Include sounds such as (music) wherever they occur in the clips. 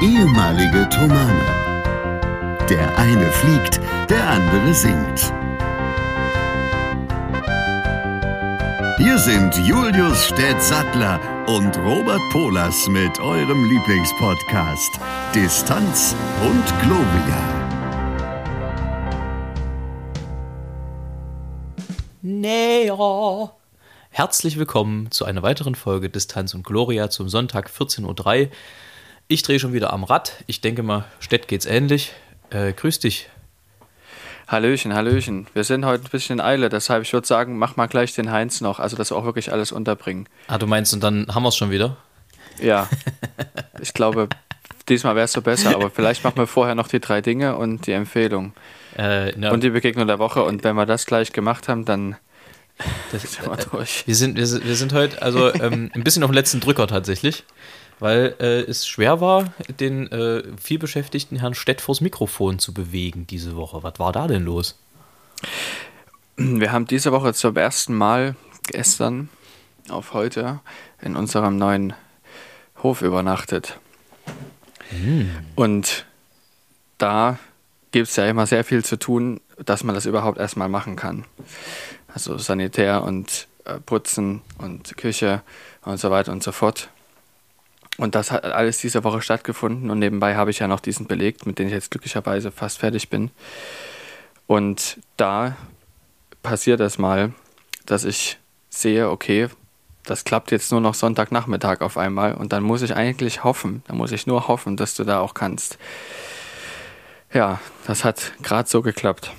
ehemalige Tomane. Der eine fliegt, der andere singt. Hier sind Julius Städtsattler und Robert Polas mit eurem Lieblingspodcast Distanz und Globia. Näher. Herzlich willkommen zu einer weiteren Folge Distanz und Gloria zum Sonntag 14.03 Uhr. Ich drehe schon wieder am Rad. Ich denke mal, Stett geht's ähnlich. Äh, grüß dich. Hallöchen, Hallöchen. Wir sind heute ein bisschen in Eile, deshalb ich würde sagen, mach mal gleich den Heinz noch, also dass wir auch wirklich alles unterbringen. Ah, du meinst, und dann haben wir es schon wieder? Ja. (laughs) ich glaube, diesmal wäre es so besser, aber vielleicht machen wir vorher noch die drei Dinge und die Empfehlung. Äh. Und die Begegnung der Woche. Und wenn wir das gleich gemacht haben, dann das, (laughs) sind wir durch. Wir sind, wir, sind, wir sind heute also ähm, ein bisschen auf dem letzten Drücker tatsächlich weil äh, es schwer war, den äh, vielbeschäftigten Herrn Stett vors Mikrofon zu bewegen diese Woche. Was war da denn los? Wir haben diese Woche zum ersten Mal gestern auf heute in unserem neuen Hof übernachtet. Hm. Und da gibt es ja immer sehr viel zu tun, dass man das überhaupt erstmal machen kann. Also Sanitär und äh, Putzen und Küche und so weiter und so fort. Und das hat alles diese Woche stattgefunden und nebenbei habe ich ja noch diesen belegt, mit dem ich jetzt glücklicherweise fast fertig bin. Und da passiert es mal, dass ich sehe, okay, das klappt jetzt nur noch Sonntagnachmittag auf einmal und dann muss ich eigentlich hoffen, dann muss ich nur hoffen, dass du da auch kannst. Ja, das hat gerade so geklappt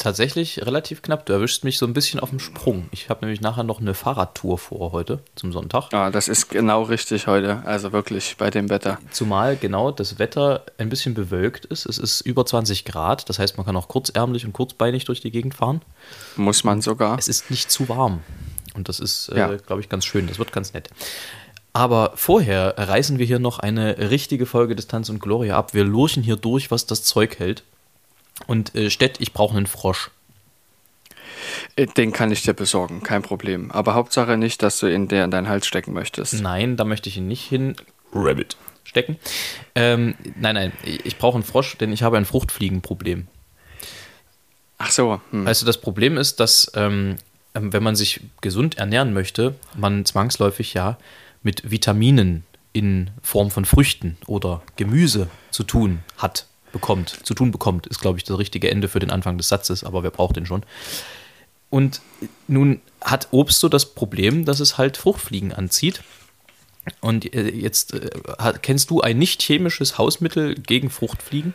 tatsächlich relativ knapp. Du erwischst mich so ein bisschen auf dem Sprung. Ich habe nämlich nachher noch eine Fahrradtour vor heute zum Sonntag. Ah, das ist genau richtig heute. Also wirklich bei dem Wetter. Zumal genau das Wetter ein bisschen bewölkt ist. Es ist über 20 Grad. Das heißt, man kann auch kurzärmlich und kurzbeinig durch die Gegend fahren. Muss man sogar. Es ist nicht zu warm. Und das ist, äh, ja. glaube ich, ganz schön. Das wird ganz nett. Aber vorher reißen wir hier noch eine richtige Folge Distanz und Gloria ab. Wir lurchen hier durch, was das Zeug hält. Und äh, Stett, ich brauche einen Frosch. Äh, den kann ich dir besorgen, kein Problem. Aber Hauptsache nicht, dass du ihn der in deinen Hals stecken möchtest. Nein, da möchte ich ihn nicht hin. Rabbit. Stecken. Ähm, nein, nein, ich brauche einen Frosch, denn ich habe ein Fruchtfliegenproblem. Ach so. Hm. Also das Problem ist, dass ähm, ähm, wenn man sich gesund ernähren möchte, man zwangsläufig ja mit Vitaminen in Form von Früchten oder Gemüse zu tun hat bekommt, zu tun bekommt, ist, glaube ich, das richtige Ende für den Anfang des Satzes, aber wer braucht den schon? Und nun hat Obst so das Problem, dass es halt Fruchtfliegen anzieht. Und äh, jetzt äh, kennst du ein nicht chemisches Hausmittel gegen Fruchtfliegen?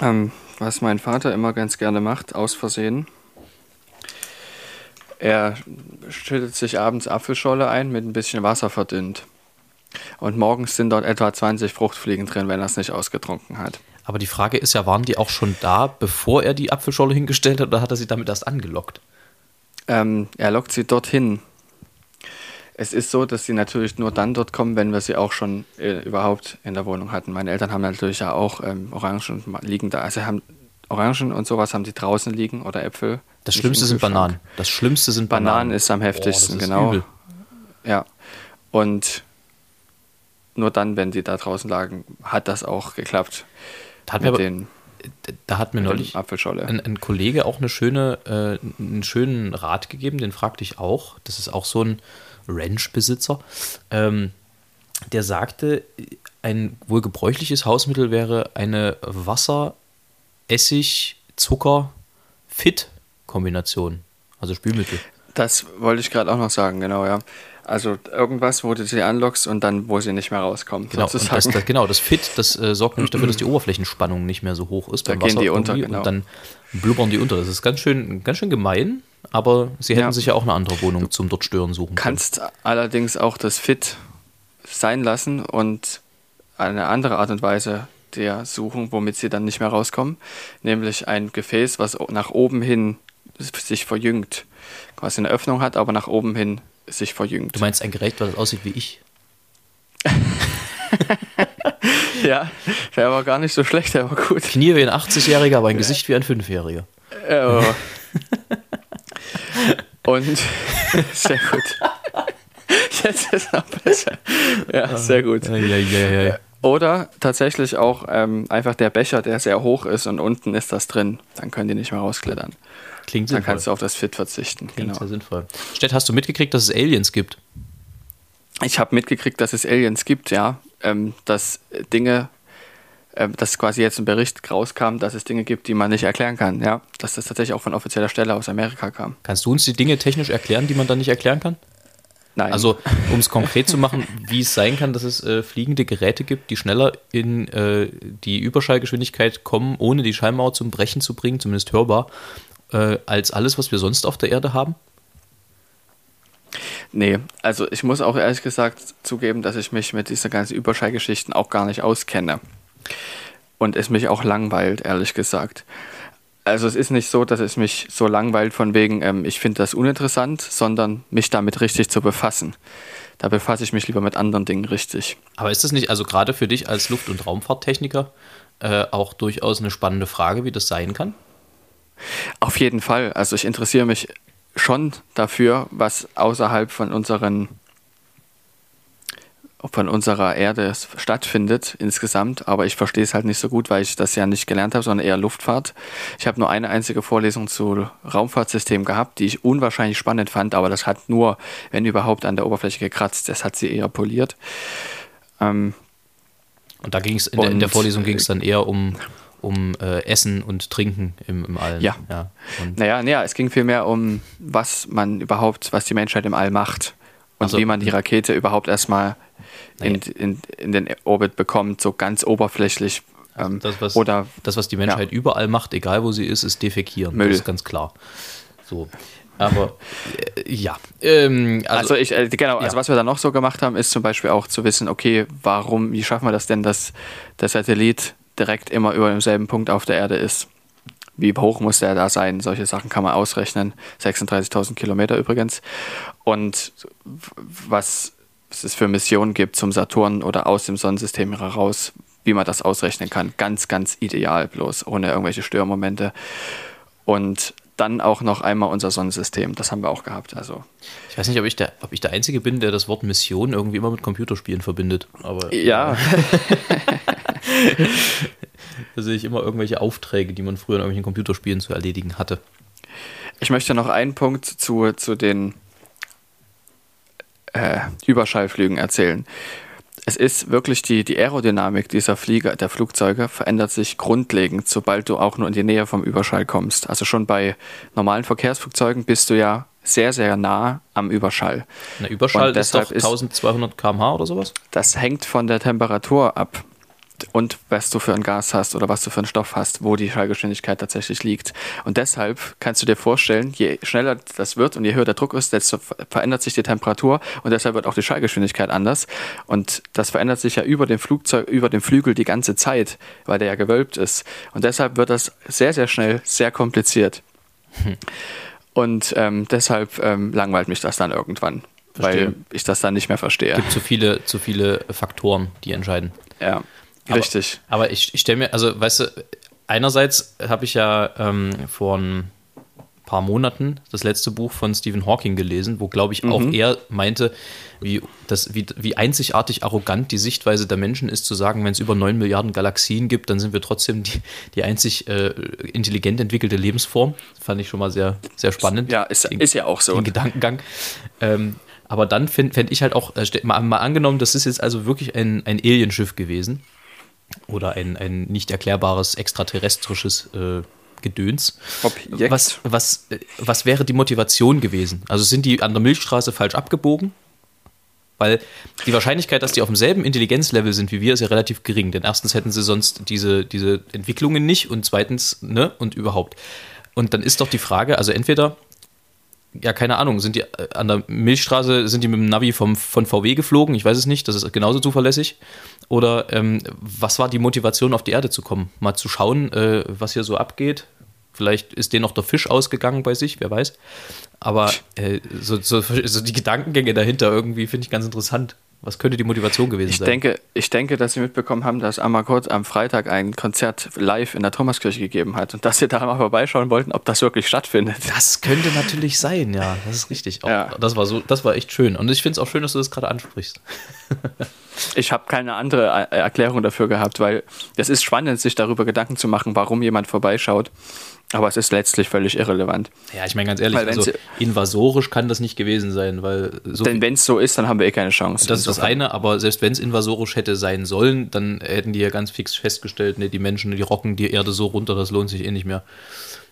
Ähm, was mein Vater immer ganz gerne macht, aus Versehen. Er schüttet sich abends Apfelscholle ein, mit ein bisschen Wasser verdünnt. Und morgens sind dort etwa 20 Fruchtfliegen drin, wenn er es nicht ausgetrunken hat. Aber die Frage ist ja, waren die auch schon da, bevor er die Apfelscholle hingestellt hat, oder hat er sie damit erst angelockt? Ähm, er lockt sie dorthin. Es ist so, dass sie natürlich nur dann dort kommen, wenn wir sie auch schon äh, überhaupt in der Wohnung hatten. Meine Eltern haben natürlich ja auch ähm, Orangen liegen da. Also haben Orangen und sowas haben die draußen liegen oder Äpfel. Das Schlimmste sind Bananen. Das Schlimmste sind Bananen. Bananen ist am heftigsten, oh, genau. Übel. Ja. Und nur dann, wenn die da draußen lagen, hat das auch geklappt. Da hat mir, aber, den, da hat mir neulich ein, ein, Kollege auch eine schöne, äh, einen schönen Rat gegeben, den fragte ich auch. Das ist auch so ein Ranch-Besitzer. Ähm, der sagte, ein wohl gebräuchliches Hausmittel wäre eine Wasser, Essig, Zucker, Fit-Kombination. Also Spülmittel. Das wollte ich gerade auch noch sagen, genau, ja. Also irgendwas, wo du sie anlockst und dann, wo sie nicht mehr rauskommen. Genau, das, das, genau, das Fit, das äh, sorgt nämlich dafür, dass die (clears throat) Oberflächenspannung nicht mehr so hoch ist. Da gehen die unter, genau. Und dann blubbern die unter. Das ist ganz schön, ganz schön gemein, aber sie hätten ja. sich ja auch eine andere Wohnung zum dort stören suchen können. kannst allerdings auch das Fit sein lassen und eine andere Art und Weise der suchen, womit sie dann nicht mehr rauskommen. Nämlich ein Gefäß, was nach oben hin sich verjüngt. Quasi eine Öffnung hat, aber nach oben hin sich verjüngt. Du meinst ein Gerät, das aussieht wie ich? (laughs) ja, der war gar nicht so schlecht, der war gut. Knie wie ein 80-Jähriger, aber ein Gesicht wie ein 5-Jähriger. Oh. (laughs) Und (laughs) sehr gut. Jetzt ist noch besser. Ja, sehr gut. Ja, ja, ja, ja. Oder tatsächlich auch ähm, einfach der Becher, der sehr hoch ist und unten ist das drin. Dann können die nicht mehr rausklettern. Klingt Dann sinnvoll. kannst du auf das Fit verzichten. Klingt Genau. sehr sinnvoll. Stett, hast du mitgekriegt, dass es Aliens gibt? Ich habe mitgekriegt, dass es Aliens gibt, ja. Ähm, dass Dinge, ähm, dass quasi jetzt ein Bericht rauskam, dass es Dinge gibt, die man nicht erklären kann, ja. Dass das tatsächlich auch von offizieller Stelle aus Amerika kam. Kannst du uns die Dinge technisch erklären, die man dann nicht erklären kann? Nein. Also, um es konkret zu machen, wie es sein kann, dass es äh, fliegende Geräte gibt, die schneller in äh, die Überschallgeschwindigkeit kommen, ohne die Schallmauer zum Brechen zu bringen, zumindest hörbar, äh, als alles, was wir sonst auf der Erde haben? Nee, also ich muss auch ehrlich gesagt zugeben, dass ich mich mit diesen ganzen Überschallgeschichten auch gar nicht auskenne. Und es mich auch langweilt, ehrlich gesagt. Also es ist nicht so, dass es mich so langweilt von wegen, ähm, ich finde das uninteressant, sondern mich damit richtig zu befassen. Da befasse ich mich lieber mit anderen Dingen richtig. Aber ist das nicht, also gerade für dich als Luft- und Raumfahrttechniker, äh, auch durchaus eine spannende Frage, wie das sein kann? Auf jeden Fall. Also ich interessiere mich schon dafür, was außerhalb von unseren von unserer Erde stattfindet insgesamt, aber ich verstehe es halt nicht so gut, weil ich das ja nicht gelernt habe, sondern eher Luftfahrt. Ich habe nur eine einzige Vorlesung zu Raumfahrtsystemen gehabt, die ich unwahrscheinlich spannend fand, aber das hat nur, wenn überhaupt, an der Oberfläche gekratzt. Das hat sie eher poliert. Ähm, Und da ging es, in, der- in der Vorlesung ging es dann eher um, um äh, Essen und Trinken im, im All. Ja. ja. Und Naja, naja, es ging vielmehr um, was man überhaupt, was die Menschheit im All macht. Und Ach so. wie man die Rakete überhaupt erstmal in, in, in den Orbit bekommt, so ganz oberflächlich. Ähm, das, was, oder das, was die Menschheit überall macht, egal wo sie ist, ist defekieren. Müll. Das ist ganz klar. So. Aber äh, ja. Ähm, also, also, ich, äh, genau, also ja. was wir dann noch so gemacht haben, ist zum Beispiel auch zu wissen, okay, warum, wie schaffen wir das denn, dass der Satellit direkt immer über demselben Punkt auf der Erde ist? Wie hoch muss der da sein? Solche Sachen kann man ausrechnen. 36.000 Kilometer übrigens. Und was es für Missionen gibt zum Saturn oder aus dem Sonnensystem heraus, wie man das ausrechnen kann. Ganz, ganz ideal, bloß ohne irgendwelche Störmomente. Und dann auch noch einmal unser Sonnensystem. Das haben wir auch gehabt. Also ich weiß nicht, ob ich, der, ob ich der Einzige bin, der das Wort Mission irgendwie immer mit Computerspielen verbindet. Aber ja, (laughs) (laughs) da sehe ich immer irgendwelche Aufträge, die man früher in irgendwelchen Computerspielen zu erledigen hatte. Ich möchte noch einen Punkt zu, zu den äh, Überschallflügen erzählen. Es ist wirklich die, die Aerodynamik dieser Flieger, der Flugzeuge verändert sich grundlegend, sobald du auch nur in die Nähe vom Überschall kommst. Also schon bei normalen Verkehrsflugzeugen bist du ja sehr, sehr nah am Überschall. Na, Überschall ist doch deshalb ist- 1200 km/h oder sowas? Das hängt von der Temperatur ab und was du für ein Gas hast oder was du für einen Stoff hast, wo die Schallgeschwindigkeit tatsächlich liegt. Und deshalb kannst du dir vorstellen, je schneller das wird und je höher der Druck ist, desto ver- verändert sich die Temperatur und deshalb wird auch die Schallgeschwindigkeit anders. Und das verändert sich ja über dem Flugzeug, über dem Flügel die ganze Zeit, weil der ja gewölbt ist. Und deshalb wird das sehr, sehr schnell sehr kompliziert. Und ähm, deshalb ähm, langweilt mich das dann irgendwann, Verstehe. weil ich das dann nicht mehr verstehe. Gibt zu viele, zu viele Faktoren, die entscheiden. Ja, richtig. Aber ich, ich stelle mir, also weißt du, einerseits habe ich ja ähm, vor ein paar Monaten das letzte Buch von Stephen Hawking gelesen, wo, glaube ich, auch er meinte, wie, das, wie, wie einzigartig arrogant die Sichtweise der Menschen ist, zu sagen, wenn es über 9 Milliarden Galaxien gibt, dann sind wir trotzdem die, die einzig äh, intelligent entwickelte Lebensform. Das fand ich schon mal sehr, sehr spannend. Ja, ist, Den- ist ja auch so. den Gedankengang. Ähm, aber dann fände fänd ich halt auch, äh, mal, mal angenommen, das ist jetzt also wirklich ein, ein Alienschiff gewesen oder ein, ein nicht erklärbares extraterrestrisches äh, Gedöns. Objekt. Was, was, was wäre die Motivation gewesen? Also sind die an der Milchstraße falsch abgebogen? Weil die Wahrscheinlichkeit, dass die auf demselben Intelligenzlevel sind wie wir, ist ja relativ gering. Denn erstens hätten sie sonst diese, diese Entwicklungen nicht und zweitens, ne, und überhaupt. Und dann ist doch die Frage, also entweder, ja, keine Ahnung, sind die äh, an der Milchstraße, sind die mit dem Navi vom, von VW geflogen? Ich weiß es nicht, das ist genauso zuverlässig. Oder ähm, was war die Motivation, auf die Erde zu kommen? Mal zu schauen, äh, was hier so abgeht. Vielleicht ist denen noch der Fisch ausgegangen bei sich, wer weiß. Aber äh, so, so, so die Gedankengänge dahinter irgendwie finde ich ganz interessant. Was könnte die Motivation gewesen Ich sein? denke, ich denke, dass Sie mitbekommen haben, dass Amakot am Freitag ein Konzert live in der Thomaskirche gegeben hat und dass Sie da mal vorbeischauen wollten, ob das wirklich stattfindet. das könnte natürlich sein, ja. Das ist richtig. Auch, Ja. Das war so, das war echt schön. Und ich finde es auch schön, dass du das gerade ansprichst. (laughs) Ich habe keine andere äh, Erklärung dafür gehabt, weil es ist spannend, sich darüber Gedanken zu machen, warum jemand vorbeischaut. Aber es ist letztlich völlig irrelevant. Ja, ich meine ganz ehrlich, also invasorisch kann das nicht gewesen sein, weil so Denn wenn es so ist, dann haben wir eh keine Chance. Das ist das eine, aber selbst wenn es invasorisch hätte sein sollen, dann hätten die ja ganz fix festgestellt, ne, die Menschen, die rocken die Erde so runter, das lohnt sich eh nicht mehr.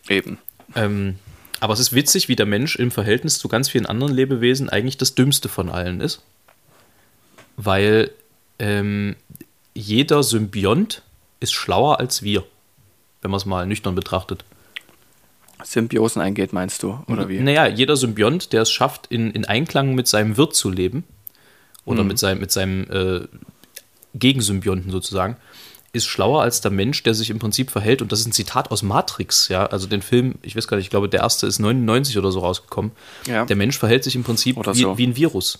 Eben. Ähm, aber es ist witzig, wie der Mensch im Verhältnis zu ganz vielen anderen Lebewesen eigentlich das Dümmste von allen ist. Weil ähm, jeder Symbiont ist schlauer als wir, wenn man es mal nüchtern betrachtet. Symbiosen eingeht, meinst du? Oder wie? Naja, jeder Symbiont, der es schafft, in, in Einklang mit seinem Wirt zu leben, oder mit seinem, mit seinem äh, Gegensymbionten sozusagen, ist schlauer als der Mensch, der sich im Prinzip verhält. Und das ist ein Zitat aus Matrix, ja. Also den Film, ich weiß gar nicht, ich glaube, der erste ist 99 oder so rausgekommen. Ja. Der Mensch verhält sich im Prinzip Oder wie, so. wie ein Virus.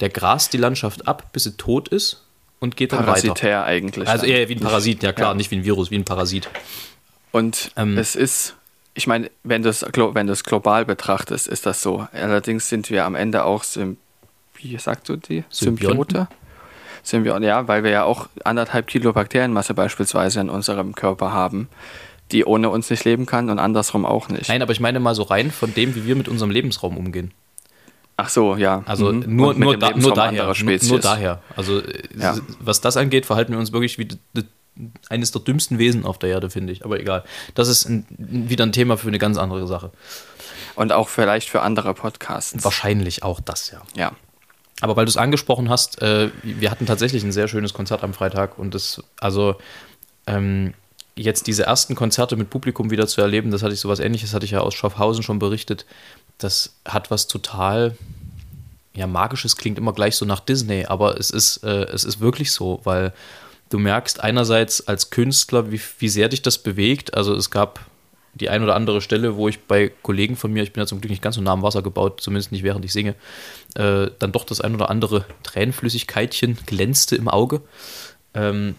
Der grast die Landschaft ab, bis sie tot ist und geht dann weiter. Parasitär eigentlich. Also eher wie ein Parasit, ja klar, Ja. nicht wie ein Virus, wie ein Parasit. Und Ähm. es ist, ich meine, wenn du es wenn global betrachtest, ist das so. Allerdings sind wir am Ende auch, wie sagst du die? Symbiote? Symbionten, ja, weil wir ja auch anderthalb Kilo Bakterienmasse beispielsweise in unserem Körper haben, die ohne uns nicht leben kann und andersrum auch nicht. Nein, aber ich meine mal so rein von dem, wie wir mit unserem Lebensraum umgehen. Ach so, ja. Also Mhm. nur, nur, da, nur daher. Nur, nur daher. Also Ja. was das angeht, verhalten wir uns wirklich wie eines der dümmsten Wesen auf der Erde, finde ich. Aber egal. Das ist ein, wieder ein Thema für eine ganz andere Sache. Und auch vielleicht für andere Podcasts. Wahrscheinlich auch das, ja. Ja. Aber weil du es angesprochen hast, äh, wir hatten tatsächlich ein sehr schönes Konzert am Freitag und das, also ähm, jetzt diese ersten Konzerte mit Publikum wieder zu erleben, das hatte ich sowas ähnliches, hatte ich ja aus Schaffhausen schon berichtet. Das hat was total, ja, magisches klingt immer gleich so nach Disney, aber es ist, äh, es ist wirklich so, weil du merkst einerseits als Künstler, wie, wie sehr dich das bewegt. Also es gab die ein oder andere Stelle, wo ich bei Kollegen von mir, ich bin ja zum Glück nicht ganz so nah am Wasser gebaut, zumindest nicht während ich singe, äh, dann doch das ein oder andere Tränenflüssigkeitchen glänzte im Auge. Ähm,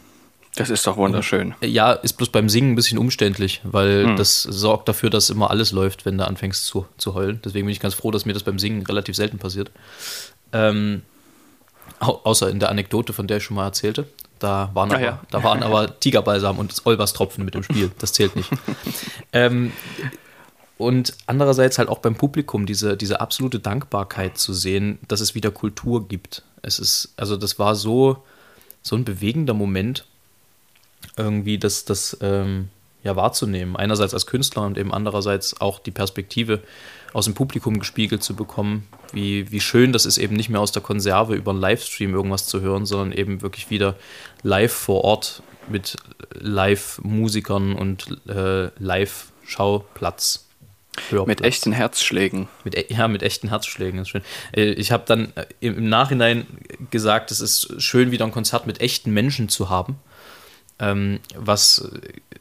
Das ist doch wunderschön. ja, ist bloß beim Singen ein bisschen umständlich, weil Hm. das sorgt dafür, dass immer alles läuft, wenn du anfängst zu, zu heulen. Deswegen bin ich ganz froh, dass mir das beim Singen relativ selten passiert. Ähm, au außer in der Anekdote, von der ich schon mal erzählte. Da waren, aber, ja. da waren aber Tigerbalsam und Olbers-Tropfen mit im Spiel. Das zählt nicht. (laughs) ähm, und andererseits halt auch beim Publikum diese, diese absolute Dankbarkeit zu sehen, dass es wieder Kultur gibt. Es ist, also das war so, so ein bewegender Moment, irgendwie das, das ähm, ja, wahrzunehmen. Einerseits als Künstler und eben andererseits auch die Perspektive aus dem Publikum gespiegelt zu bekommen, wie, wie schön das ist, eben nicht mehr aus der Konserve über einen Livestream irgendwas zu hören, sondern eben wirklich wieder live vor Ort mit Live-Musikern und äh, Live-Schauplatz. Mit Hörplatz. echten Herzschlägen. Mit, e- ja, mit echten Herzschlägen. Das ist schön. Äh, Ich habe dann äh, im Nachhinein gesagt, es ist schön, wieder ein Konzert mit echten Menschen zu haben, ähm, was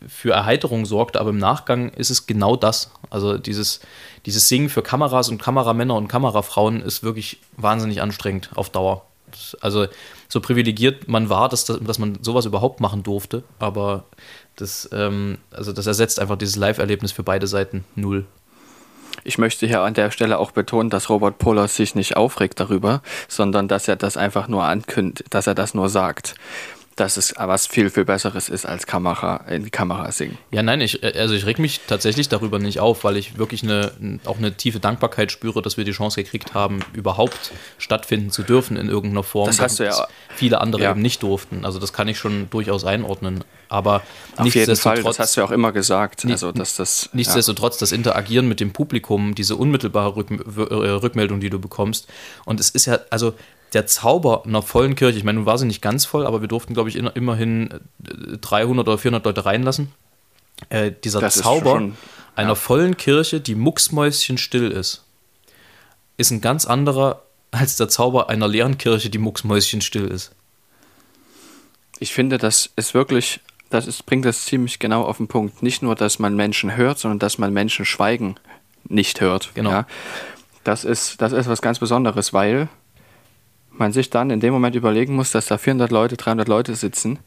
für Erheiterung sorgt, aber im Nachgang ist es genau das. Also dieses, dieses Singen für Kameras und Kameramänner und Kamerafrauen ist wirklich wahnsinnig anstrengend auf Dauer. Also so privilegiert man war, dass, das- dass man sowas überhaupt machen durfte, aber das, ähm, also das ersetzt einfach dieses Live-Erlebnis für beide Seiten null. Ich möchte hier an der Stelle auch betonen, dass Robert Poller sich nicht aufregt darüber, sondern dass er das einfach nur ankündigt, dass er das nur sagt. Dass es was viel, viel Besseres ist als Kamera, in die Kamera singen. Ja, nein, ich, also ich reg mich tatsächlich darüber nicht auf, weil ich wirklich eine, auch eine tiefe Dankbarkeit spüre, dass wir die Chance gekriegt haben, überhaupt stattfinden zu dürfen in irgendeiner Form. Das hast du ja- Viele andere Ja. eben nicht durften. Also das kann ich schon durchaus einordnen. Aber Auf jeden Fall, nichtsdestotrotz, das hast du ja auch immer gesagt. Also, dass das. nichtsdestotrotz das Interagieren mit dem Publikum, diese unmittelbare Rück, äh, Rückmeldung, die du bekommst. Und es ist ja, also der Zauber einer vollen Kirche, ich meine, nun war sie nicht ganz voll, aber wir durften, glaube ich, in, immerhin äh, 300 oder 400 Leute reinlassen. Äh, dieser Das Zauber schon- einer vollen Kirche, die mucksmäuschenstill ist, ist ein ganz anderer als der Zauber einer leeren Kirche, die mucksmäuschenstill ist. Ich finde, das ist wirklich, das ist, bringt das ziemlich genau auf den Punkt. Nicht nur, dass man Menschen hört, sondern dass man Menschen schweigen nicht hört. Genau. Ja? Das, ist, das ist was ganz Besonderes, weil man sich dann in dem Moment überlegen muss, dass da 400 Leute, 300 Leute sitzen.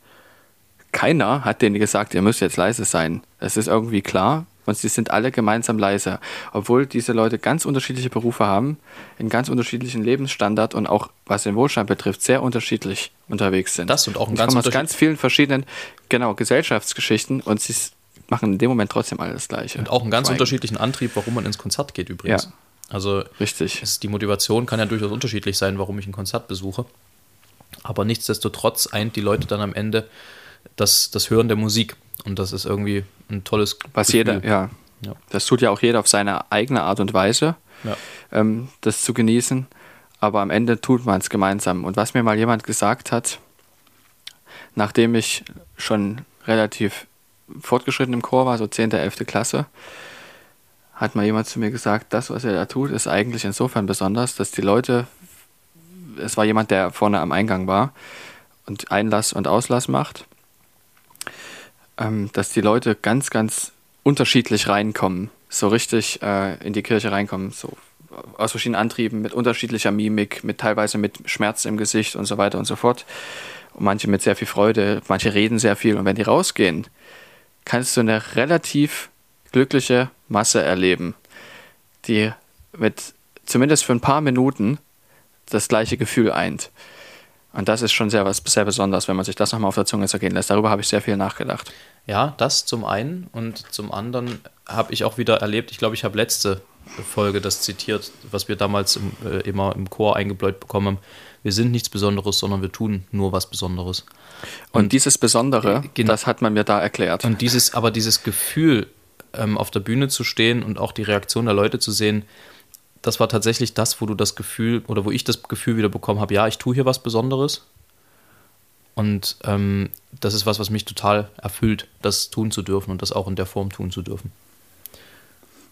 Keiner hat denen gesagt, ihr müsst jetzt leise sein. Es ist irgendwie klar und sie sind alle gemeinsam leise. Obwohl diese Leute ganz unterschiedliche Berufe haben, in ganz unterschiedlichen Lebensstandard und auch was den Wohlstand betrifft, sehr unterschiedlich unterwegs sind. Das und auch ein ganz aus ganz vielen verschiedenen, genau, Gesellschaftsgeschichten und sie machen in dem Moment trotzdem alles Gleiche. Und auch einen ganz Schweigen. unterschiedlichen Antrieb, warum man ins Konzert geht übrigens. Ja. Also Richtig. es, die Motivation kann ja durchaus unterschiedlich sein, warum ich ein Konzert besuche. Aber nichtsdestotrotz eint die Leute dann am Ende das, das Hören der Musik. Und das ist irgendwie ein tolles Was Gefühl. jeder, ja. Ja. Das tut ja auch jeder auf seine eigene Art und Weise, Ja. ähm, das zu genießen. Aber am Ende tut man es gemeinsam. Und was mir mal jemand gesagt hat, nachdem ich schon relativ fortgeschritten im Chor war, so 10., 11. Klasse, hat mal jemand zu mir gesagt, das, was er da tut, ist eigentlich insofern besonders, dass die Leute, es war jemand, der vorne am Eingang war und Einlass und Auslass macht, ähm, dass die Leute ganz, ganz unterschiedlich reinkommen, so richtig äh, in die Kirche reinkommen, so aus verschiedenen Antrieben, mit unterschiedlicher Mimik, mit teilweise mit Schmerz im Gesicht und so weiter und so fort. Und manche mit sehr viel Freude, manche reden sehr viel. Und wenn die rausgehen, kannst du eine relativ glückliche Masse erleben, die mit zumindest für ein paar Minuten das gleiche Gefühl eint. Und das ist schon sehr was sehr besonders, wenn man sich das nochmal auf der Zunge zergehen lässt. Darüber habe ich sehr viel nachgedacht. Ja, das zum einen und zum anderen habe ich auch wieder erlebt, ich glaube, ich habe letzte Folge das zitiert, was wir damals im, äh, immer im Chor eingebläut bekommen haben. Wir sind nichts Besonderes, sondern wir tun nur was Besonderes. Und, dieses Besondere, Äh, das hat man mir da erklärt. Und dieses, aber dieses Gefühl, ähm, auf der Bühne zu stehen und auch die Reaktion der Leute zu sehen, das war tatsächlich das, wo du das Gefühl oder wo ich das Gefühl wieder bekommen habe, ja, ich tue hier was Besonderes. Und ähm, das ist was, was mich total erfüllt, das tun zu dürfen und das auch in der Form tun zu dürfen.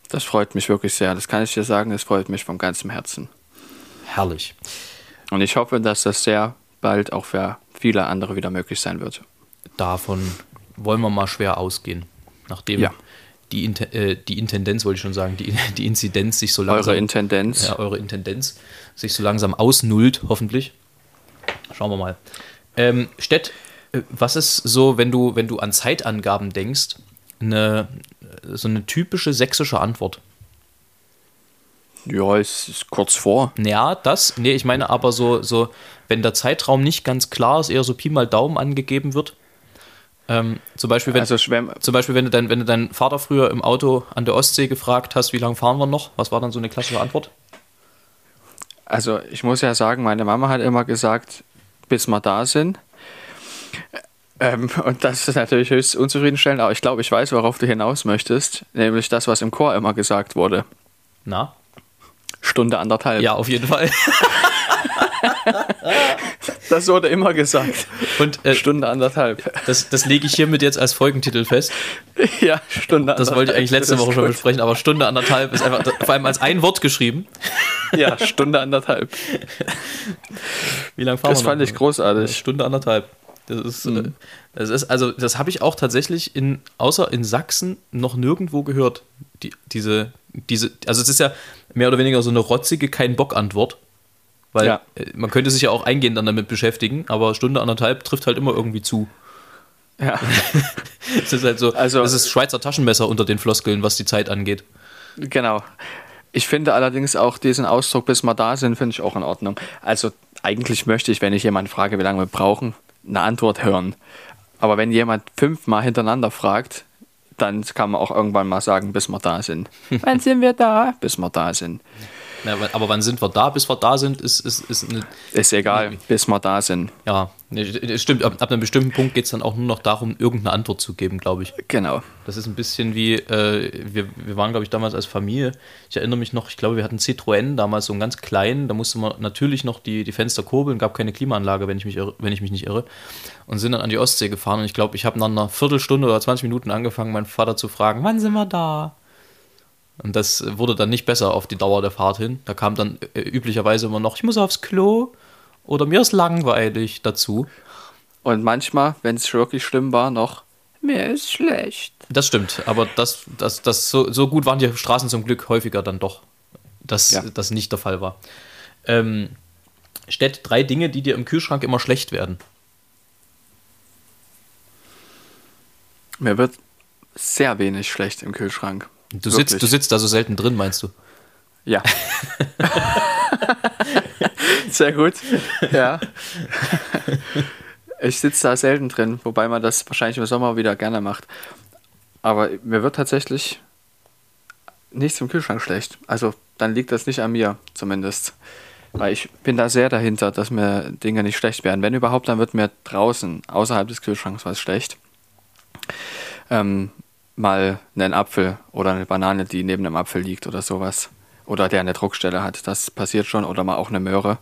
Das freut mich wirklich sehr. Das kann ich dir sagen, es freut mich von ganzem Herzen. Herrlich. Und ich hoffe, dass das sehr bald auch für viele andere wieder möglich sein wird. Davon wollen wir mal schwer ausgehen. Nachdem Ja. Die, Inte äh, die Intendenz, wollte ich schon sagen, die, (laughs) die Inzidenz sich so langsam. Eure Intendenz. ja, eure Intendenz sich so langsam ausnullt, hoffentlich. Schauen wir mal. Ähm, Stett, äh, was ist so, wenn du, wenn du an Zeitangaben denkst, eine, so eine typische sächsische Antwort? Ja, es ist kurz vor. Ja, das, nee, ich meine aber so, so, wenn der Zeitraum nicht ganz klar ist, eher so Pi mal Daumen angegeben wird. Ähm, zum Beispiel, wenn, Also zum Beispiel, wenn du, dein, wenn du deinen Vater früher im Auto an der Ostsee gefragt hast, wie lange fahren wir noch, was war dann so eine klassische Antwort? also ich muss ja sagen, meine Mama hat immer gesagt, bis wir da sind. Ähm, und das ist natürlich höchst unzufriedenstellend, aber ich glaube, ich weiß, worauf du hinaus möchtest. Nämlich das, was im Chor immer gesagt wurde. Na? Stunde anderthalb. Ja, auf jeden Fall. (laughs) Das wurde immer gesagt. Und äh, Stunde anderthalb. das, das lege ich hiermit jetzt als Folgentitel fest. ja, Stunde Das wollte ich eigentlich letzte Das Woche schon gut. besprechen, aber Stunde anderthalb ist einfach, vor allem als ein Wort geschrieben. Ja, Stunde anderthalb. Wie lange fahren Das wir fand noch? ich großartig. Stunde anderthalb. Das ist, äh, das ist also, das habe ich auch tatsächlich in, außer in Sachsen noch nirgendwo gehört. Die, diese, diese, also es ist ja mehr oder weniger so eine rotzige Kein-Bock-Antwort. Weil Ja. äh, man könnte sich ja auch eingehend dann damit beschäftigen, aber Stunde anderthalb trifft halt immer irgendwie zu. Ja. (laughs) Es ist halt so, Also- das ist Schweizer Taschenmesser unter den Floskeln, was die Zeit angeht. Genau. Ich finde allerdings auch diesen Ausdruck, bis wir da sind, finde ich auch in Ordnung. Also eigentlich möchte ich, wenn ich jemanden frage, wie lange wir brauchen, eine Antwort hören. Aber wenn jemand fünfmal hintereinander fragt, dann kann man auch irgendwann mal sagen, bis wir da sind. Wann sind wir da? Bis wir da sind. Ja, aber- wann sind wir da? Bis wir da sind, ist, ist, ist eine, Ist egal, bis wir da sind. ja, stimmt, ab, ab einem bestimmten Punkt geht es dann auch nur noch darum, irgendeine Antwort zu geben, glaube ich. Genau. Das ist ein bisschen wie, äh, wir, wir waren, glaube ich, damals als Familie. Ich erinnere mich noch, ich glaube, wir hatten Citroën damals so einen ganz kleinen. Da musste man natürlich noch die, die Fenster kurbeln, gab keine Klimaanlage, wenn ich, mich irre, wenn ich mich nicht irre. Und sind dann an die Ostsee gefahren. Und ich glaube, ich habe nach einer Viertelstunde oder 20 Minuten angefangen, meinen Vater zu fragen: Wann sind wir da? Und das wurde dann nicht besser auf die Dauer der Fahrt hin. Da kam dann äh, üblicherweise immer noch: Ich muss aufs Klo oder mir ist langweilig dazu. Und manchmal, wenn es wirklich schlimm war, noch, mir ist schlecht. Das stimmt, aber das, das, das so, so gut waren die Straßen zum Glück häufiger dann doch, dass Ja. das nicht der Fall war. Ähm, Städt drei Dinge, die dir im Kühlschrank immer schlecht werden. Mir wird sehr wenig schlecht im Kühlschrank. Du sitzt, du sitzt da so selten drin, meinst du? Ja. (laughs) sehr gut. Ja. (laughs) Ich sitze da selten drin, wobei man das wahrscheinlich im Sommer wieder gerne macht. Aber mir wird tatsächlich nichts im Kühlschrank schlecht. Also dann liegt das nicht an mir zumindest. Weil ich bin da sehr dahinter, dass mir Dinge nicht schlecht werden. Wenn überhaupt, dann wird mir draußen, außerhalb des Kühlschranks, was schlecht. Ähm, mal einen Apfel oder eine Banane, die neben dem Apfel liegt oder sowas. Oder der eine Druckstelle hat. Das passiert schon. Oder mal auch eine Möhre,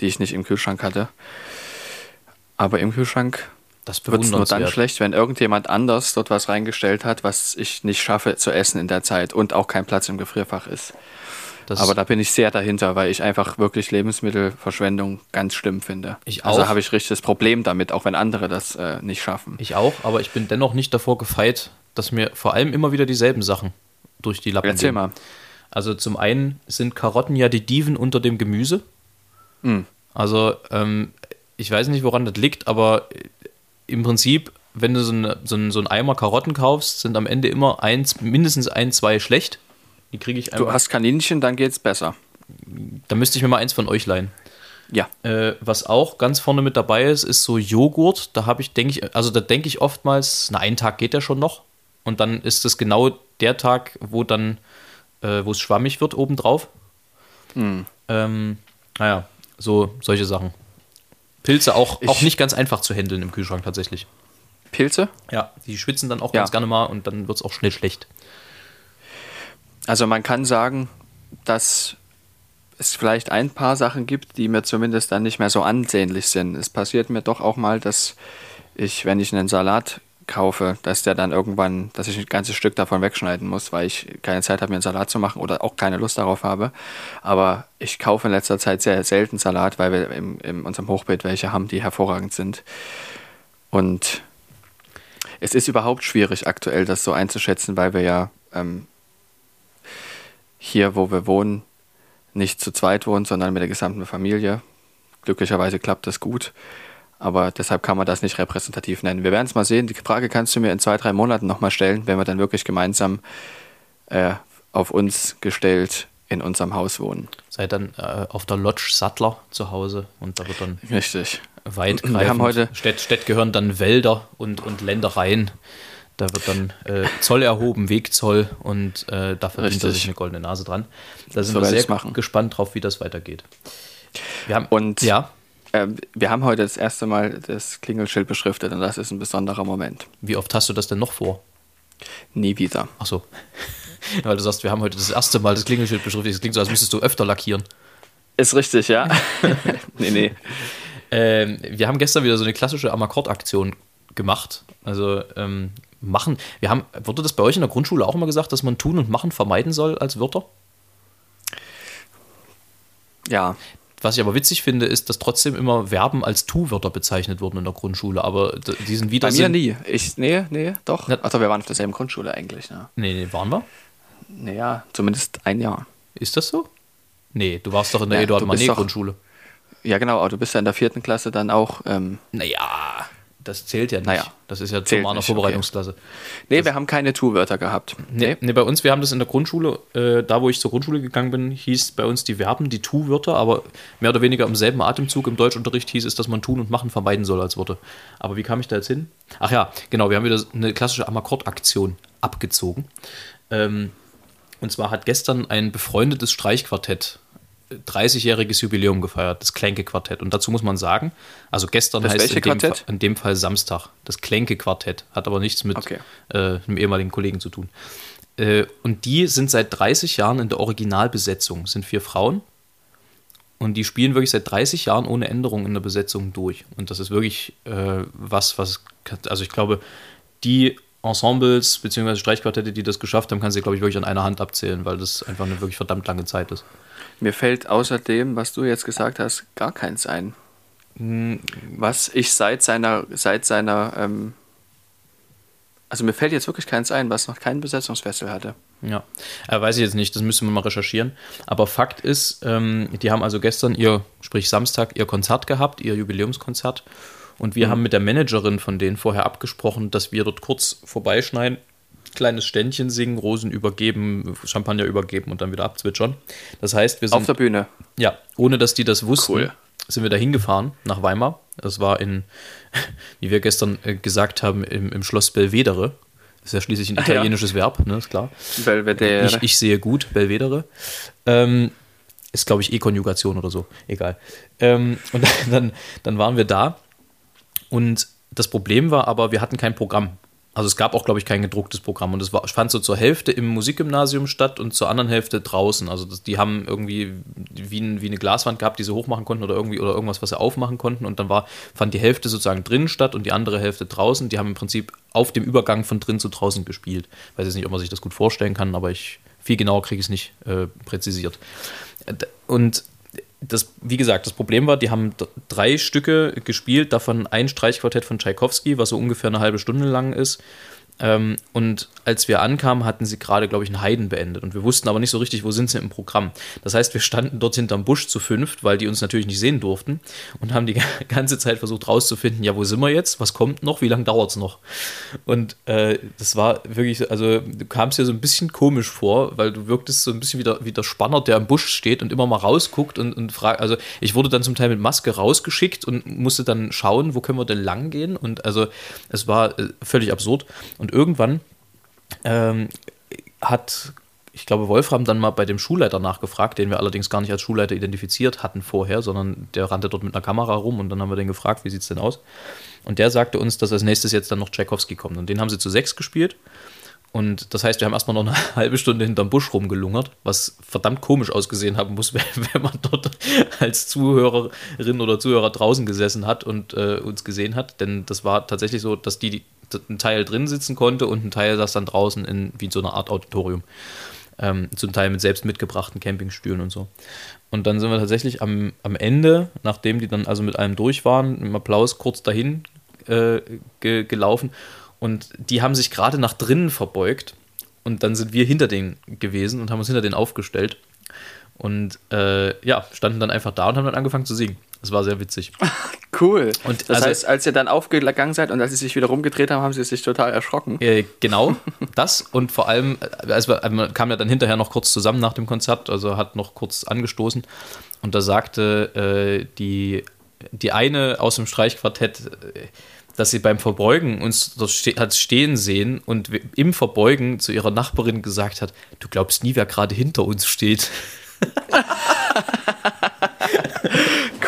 die ich nicht im Kühlschrank hatte. Aber im Kühlschrank Das wird es nur dann schlecht, wenn irgendjemand anders dort was reingestellt hat, was ich nicht schaffe zu essen in der Zeit und auch kein Platz im Gefrierfach ist. Das Aber da bin ich sehr dahinter, weil ich einfach wirklich Lebensmittelverschwendung ganz schlimm finde. Ich Also auch. habe ich richtiges Problem damit, auch wenn andere das äh, nicht schaffen. Ich auch, aber ich bin dennoch nicht davor gefeit, dass mir vor allem immer wieder dieselben Sachen durch die Lappen Erzähl gehen. mal. Also zum einen sind Karotten ja die Dieven unter dem Gemüse. Hm. Also ähm, ich weiß nicht, woran das liegt, aber im Prinzip, wenn du so, eine, so, einen, so einen Eimer Karotten kaufst, sind am Ende immer eins, mindestens ein, zwei schlecht. Die kriege ich Du einfach. hast Kaninchen, dann geht's besser. Da müsste ich mir mal eins von euch leihen. Ja. Äh, was auch ganz vorne mit dabei ist, ist so Joghurt. Da habe ich, denke ich, also da denke ich oftmals, na, einen Tag geht der schon noch. Und dann ist es genau der Tag, wo dann, äh, wo es schwammig wird obendrauf. Hm. Ähm, naja, so solche Sachen. Pilze auch, Ich- auch nicht ganz einfach zu handeln im Kühlschrank tatsächlich. Pilze? Ja, die schwitzen dann auch Ja. ganz gerne mal und dann wird es auch schnell schlecht. Also man kann sagen, dass es vielleicht ein paar Sachen gibt, die mir zumindest dann nicht mehr so ansehnlich sind. Es passiert mir doch auch mal, dass ich, wenn ich einen Salat kaufe, dass der dann irgendwann, dass ich ein ganzes Stück davon wegschneiden muss, weil ich keine Zeit habe, mir einen Salat zu machen oder auch keine Lust darauf habe. Aber ich kaufe in letzter Zeit sehr selten Salat, weil wir im, in unserem Hochbeet welche haben, die hervorragend sind. Und es ist überhaupt schwierig aktuell, das so einzuschätzen, weil wir ja ähm, hier, wo wir wohnen, nicht zu zweit wohnen, sondern mit der gesamten Familie. Glücklicherweise klappt das gut. Aber deshalb kann man das nicht repräsentativ nennen. Wir werden es mal sehen. Die Frage kannst du mir in zwei, drei Monaten nochmal stellen, wenn wir dann wirklich gemeinsam äh, auf uns gestellt in unserem Haus wohnen. Seid dann äh, auf der Lodge Sattler zu Hause und da wird dann Richtig. weitgreifend. Wir haben heute- Städt, Städt gehören dann Wälder und, und Ländereien. Da wird dann äh, Zoll erhoben, Wegzoll und äh, da verdient er sich eine goldene Nase dran. Da sind So wir sehr machen. gespannt drauf, wie das weitergeht. Wir haben, Und ja, ähm, wir haben heute das erste Mal das Klingelschild beschriftet und das ist ein besonderer Moment. wie oft hast du das denn noch vor? Nie wieder. Ach so. (laughs) Weil du sagst, wir haben heute das erste Mal das Klingelschild beschriftet. Das klingt so, als müsstest du öfter lackieren. Ist richtig, ja? (laughs) nee, nee. Ähm, wir haben gestern wieder so eine klassische Amakord-Aktion gemacht. Also ähm, machen. Wir haben, wurde das bei euch in der Grundschule auch immer gesagt, dass man tun und machen vermeiden soll als Wörter? Ja, Was ich aber witzig finde, ist, dass trotzdem immer Verben als Tu-Wörter bezeichnet wurden in der Grundschule, aber die sind wieder. bei mir nie. Ich, nee, nee, doch. Ach, doch, wir waren auf derselben Grundschule eigentlich. Ne? Nee, nee, waren wir? Naja, zumindest ein Jahr. Ist das so? Nee, du warst doch in der Ja, Eduard du bist Manet doch- Grundschule. Ja, genau, aber du bist ja in der vierten Klasse dann auch. Ähm, Naja, das zählt ja nicht. Naja, das ist ja zu meiner nicht, okay. Vorbereitungsklasse. nee, wir haben keine Tu-Wörter gehabt. Nee, nee, bei uns, wir haben das in der Grundschule, äh, da wo ich zur Grundschule gegangen bin, hieß bei uns die Verben, die Tu-Wörter, aber mehr oder weniger im selben Atemzug im Deutschunterricht hieß es, dass man tun und machen vermeiden soll als Worte. Aber wie kam ich da jetzt hin? Ach ja, genau, wir haben wieder eine klassische Amakord-Aktion abgezogen. Ähm, und zwar hat gestern ein befreundetes Streichquartett 30-jähriges Jubiläum gefeiert, das Klänke-Quartett. Und dazu muss man sagen, also gestern Das heißt welche in dem, Quartett? Fall, in dem Fall Samstag, das Klänke-Quartett, hat aber nichts mit Okay. äh, einem ehemaligen Kollegen zu tun. Äh, und die sind seit 30 Jahren in der Originalbesetzung, sind vier Frauen. Und die spielen wirklich seit 30 Jahren ohne Änderung in der Besetzung durch. Und das ist wirklich äh, was, was, also ich glaube, die Ensembles bzw. Streichquartette, die das geschafft haben, kann sie, glaube ich, wirklich an einer Hand abzählen, weil das einfach eine wirklich verdammt lange Zeit ist. Mir fällt außerdem, was du jetzt gesagt hast, gar keins ein. Was ich seit seiner, seit seiner, ähm, also mir fällt jetzt wirklich keins ein, was noch keinen Besetzungswechsel hatte. Ja, äh, weiß ich jetzt nicht, das müssen wir mal recherchieren. Aber Fakt ist, ähm, die haben also gestern ihr, sprich Samstag, ihr Konzert gehabt, ihr Jubiläumskonzert. Und wir mhm. haben mit der Managerin von denen vorher abgesprochen, dass wir dort kurz vorbeischneiden, kleines Ständchen singen, Rosen übergeben, Champagner übergeben und dann wieder abzwitschern. Das heißt, wir sind. Auf der Bühne. Ja, ohne dass die das wussten, Cool. sind wir da hingefahren nach Weimar. Das war in, (laughs) wie wir gestern äh, gesagt haben, im, im Schloss Belvedere. Das ist ja schließlich ein Ah, ja. italienisches Verb, ne, ist klar. Belvedere. Ich, ich sehe gut, Belvedere. Ähm, ist, glaube ich, E-Konjugation oder so. Egal. Ähm, und (laughs) dann, dann waren wir da. Und das Problem war aber, wir hatten kein Programm. Also es gab auch, glaube ich, kein gedrucktes Programm. Und es war, fand so zur Hälfte im Musikgymnasium statt und zur anderen Hälfte draußen. Also das, die haben irgendwie wie, ein, wie eine Glaswand gehabt, die sie hochmachen konnten oder irgendwie oder irgendwas, was sie aufmachen konnten. Und dann war, fand die Hälfte sozusagen drin statt und die andere Hälfte draußen. Die haben im Prinzip auf dem Übergang von drin zu draußen gespielt. Weiß jetzt nicht, ob man sich das gut vorstellen kann, aber ich viel genauer kriege ich es nicht äh, präzisiert. Und das, wie gesagt, das Problem war, die haben drei Stücke gespielt, davon ein Streichquartett von Tschaikowski, was so ungefähr eine halbe Stunde lang ist. Ähm, und als wir ankamen, hatten sie gerade, glaube ich, einen Haydn beendet. Und wir wussten aber nicht so richtig, wo sind sie im Programm. Das heißt, wir standen dort hinterm Busch zu fünft, weil die uns natürlich nicht sehen durften und haben die (laughs) ganze Zeit versucht rauszufinden, ja, wo sind wir jetzt? Was kommt noch? Wie lange dauert es noch? Und äh, das war wirklich, so- also du kamst dir so ein bisschen komisch vor, weil du wirktest so ein bisschen wie der, wie der Spanner, der am Busch steht und immer mal rausguckt und, und fragt, also ich wurde dann zum Teil mit Maske rausgeschickt und musste dann schauen, wo können wir denn lang gehen? Und also es war äh, völlig absurd. Und irgendwann ähm, hat, ich glaube, Wolfram dann mal bei dem Schulleiter nachgefragt, den wir allerdings gar nicht als Schulleiter identifiziert hatten vorher, sondern der rannte dort mit einer Kamera rum und dann haben wir den gefragt, wie sieht es denn aus? Und der sagte uns, dass als nächstes jetzt dann noch Tchaikovsky kommt. Und den haben sie zu sechs gespielt. Und das heißt, wir haben erstmal noch eine (laughs) halbe Stunde hinterm Busch rumgelungert, was verdammt komisch ausgesehen haben muss, (laughs) wenn man dort als Zuhörerin oder Zuhörer draußen gesessen hat und äh, uns gesehen hat. Denn das war tatsächlich so, dass die ein Teil drin sitzen konnte und ein Teil saß dann draußen in wie so einer Art Auditorium. Ähm, zum Teil mit selbst mitgebrachten Campingstühlen und so. Und dann sind wir tatsächlich am, am Ende, nachdem die dann also mit allem durch waren, im Applaus kurz dahin äh, ge gelaufen. Und die haben sich gerade nach drinnen verbeugt. Und dann sind wir hinter denen gewesen und haben uns hinter denen aufgestellt. Und äh, ja, standen dann einfach da und haben dann angefangen zu singen. Das war sehr witzig. (laughs) Cool. Und das also- heißt, als ihr dann aufgegangen seid und als sie sich wieder rumgedreht haben, haben sie sich total erschrocken. Äh, genau, (laughs) das und vor allem, äh, also man kam ja dann hinterher noch kurz zusammen nach dem Konzert, also hat noch kurz angestoßen und da sagte äh, die, die eine aus dem Streichquartett, äh, dass sie beim Verbeugen uns hat stehen sehen und im Verbeugen zu ihrer Nachbarin gesagt hat, du glaubst nie, wer gerade hinter uns steht. (laughs)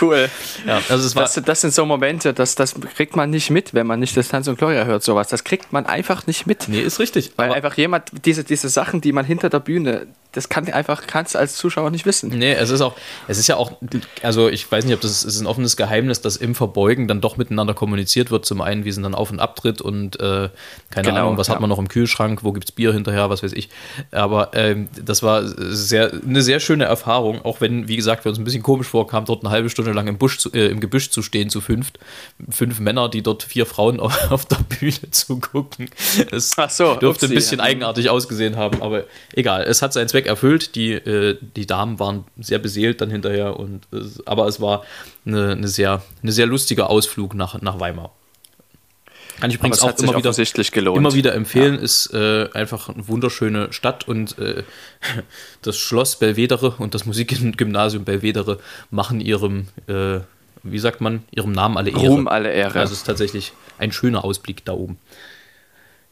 Cool. Ja, also es war, Das, das sind so Momente, das, das kriegt man nicht mit, wenn man nicht Distanz und Gloria hört, sowas. Das kriegt man einfach nicht mit. nee, ist richtig. Weil einfach jemand, diese, diese Sachen, die man hinter der Bühne, das kann einfach, kannst du als Zuschauer nicht wissen. Nee, es ist auch, es ist ja auch, also ich weiß nicht, ob das es ist ein offenes Geheimnis, dass im Verbeugen dann doch miteinander kommuniziert wird. Zum einen, wie es dann auf und abtritt und äh, keine Genau, Ahnung, was ja. hat man noch im Kühlschrank, wo gibt's Bier hinterher, was weiß ich. Aber ähm, das war sehr, eine sehr schöne Erfahrung, auch wenn, wie gesagt, wir uns ein bisschen komisch vorkam, dort eine halbe Stunde lang im, Busch zu, äh, im Gebüsch zu stehen zu fünft. Fünf Männer, die dort vier Frauen (laughs) auf, auf der Bühne zugucken. Es so, dürfte ein upsie. bisschen eigenartig ausgesehen haben, aber egal, es hat seinen Zweck erfüllt. Die, äh, die Damen waren sehr beseelt dann hinterher, und es, aber es war eine, eine, sehr, eine sehr lustiger Ausflug nach, nach Weimar. Kann ich übrigens es auch immer wieder, immer wieder empfehlen, ist äh, einfach eine wunderschöne Stadt und äh, (laughs) das Schloss Belvedere und das Musikgymnasium Belvedere machen ihrem, äh, wie sagt man, ihrem Namen alle Ehre. Ruhm alle Ehre. Also es ist tatsächlich ein schöner Ausblick da oben.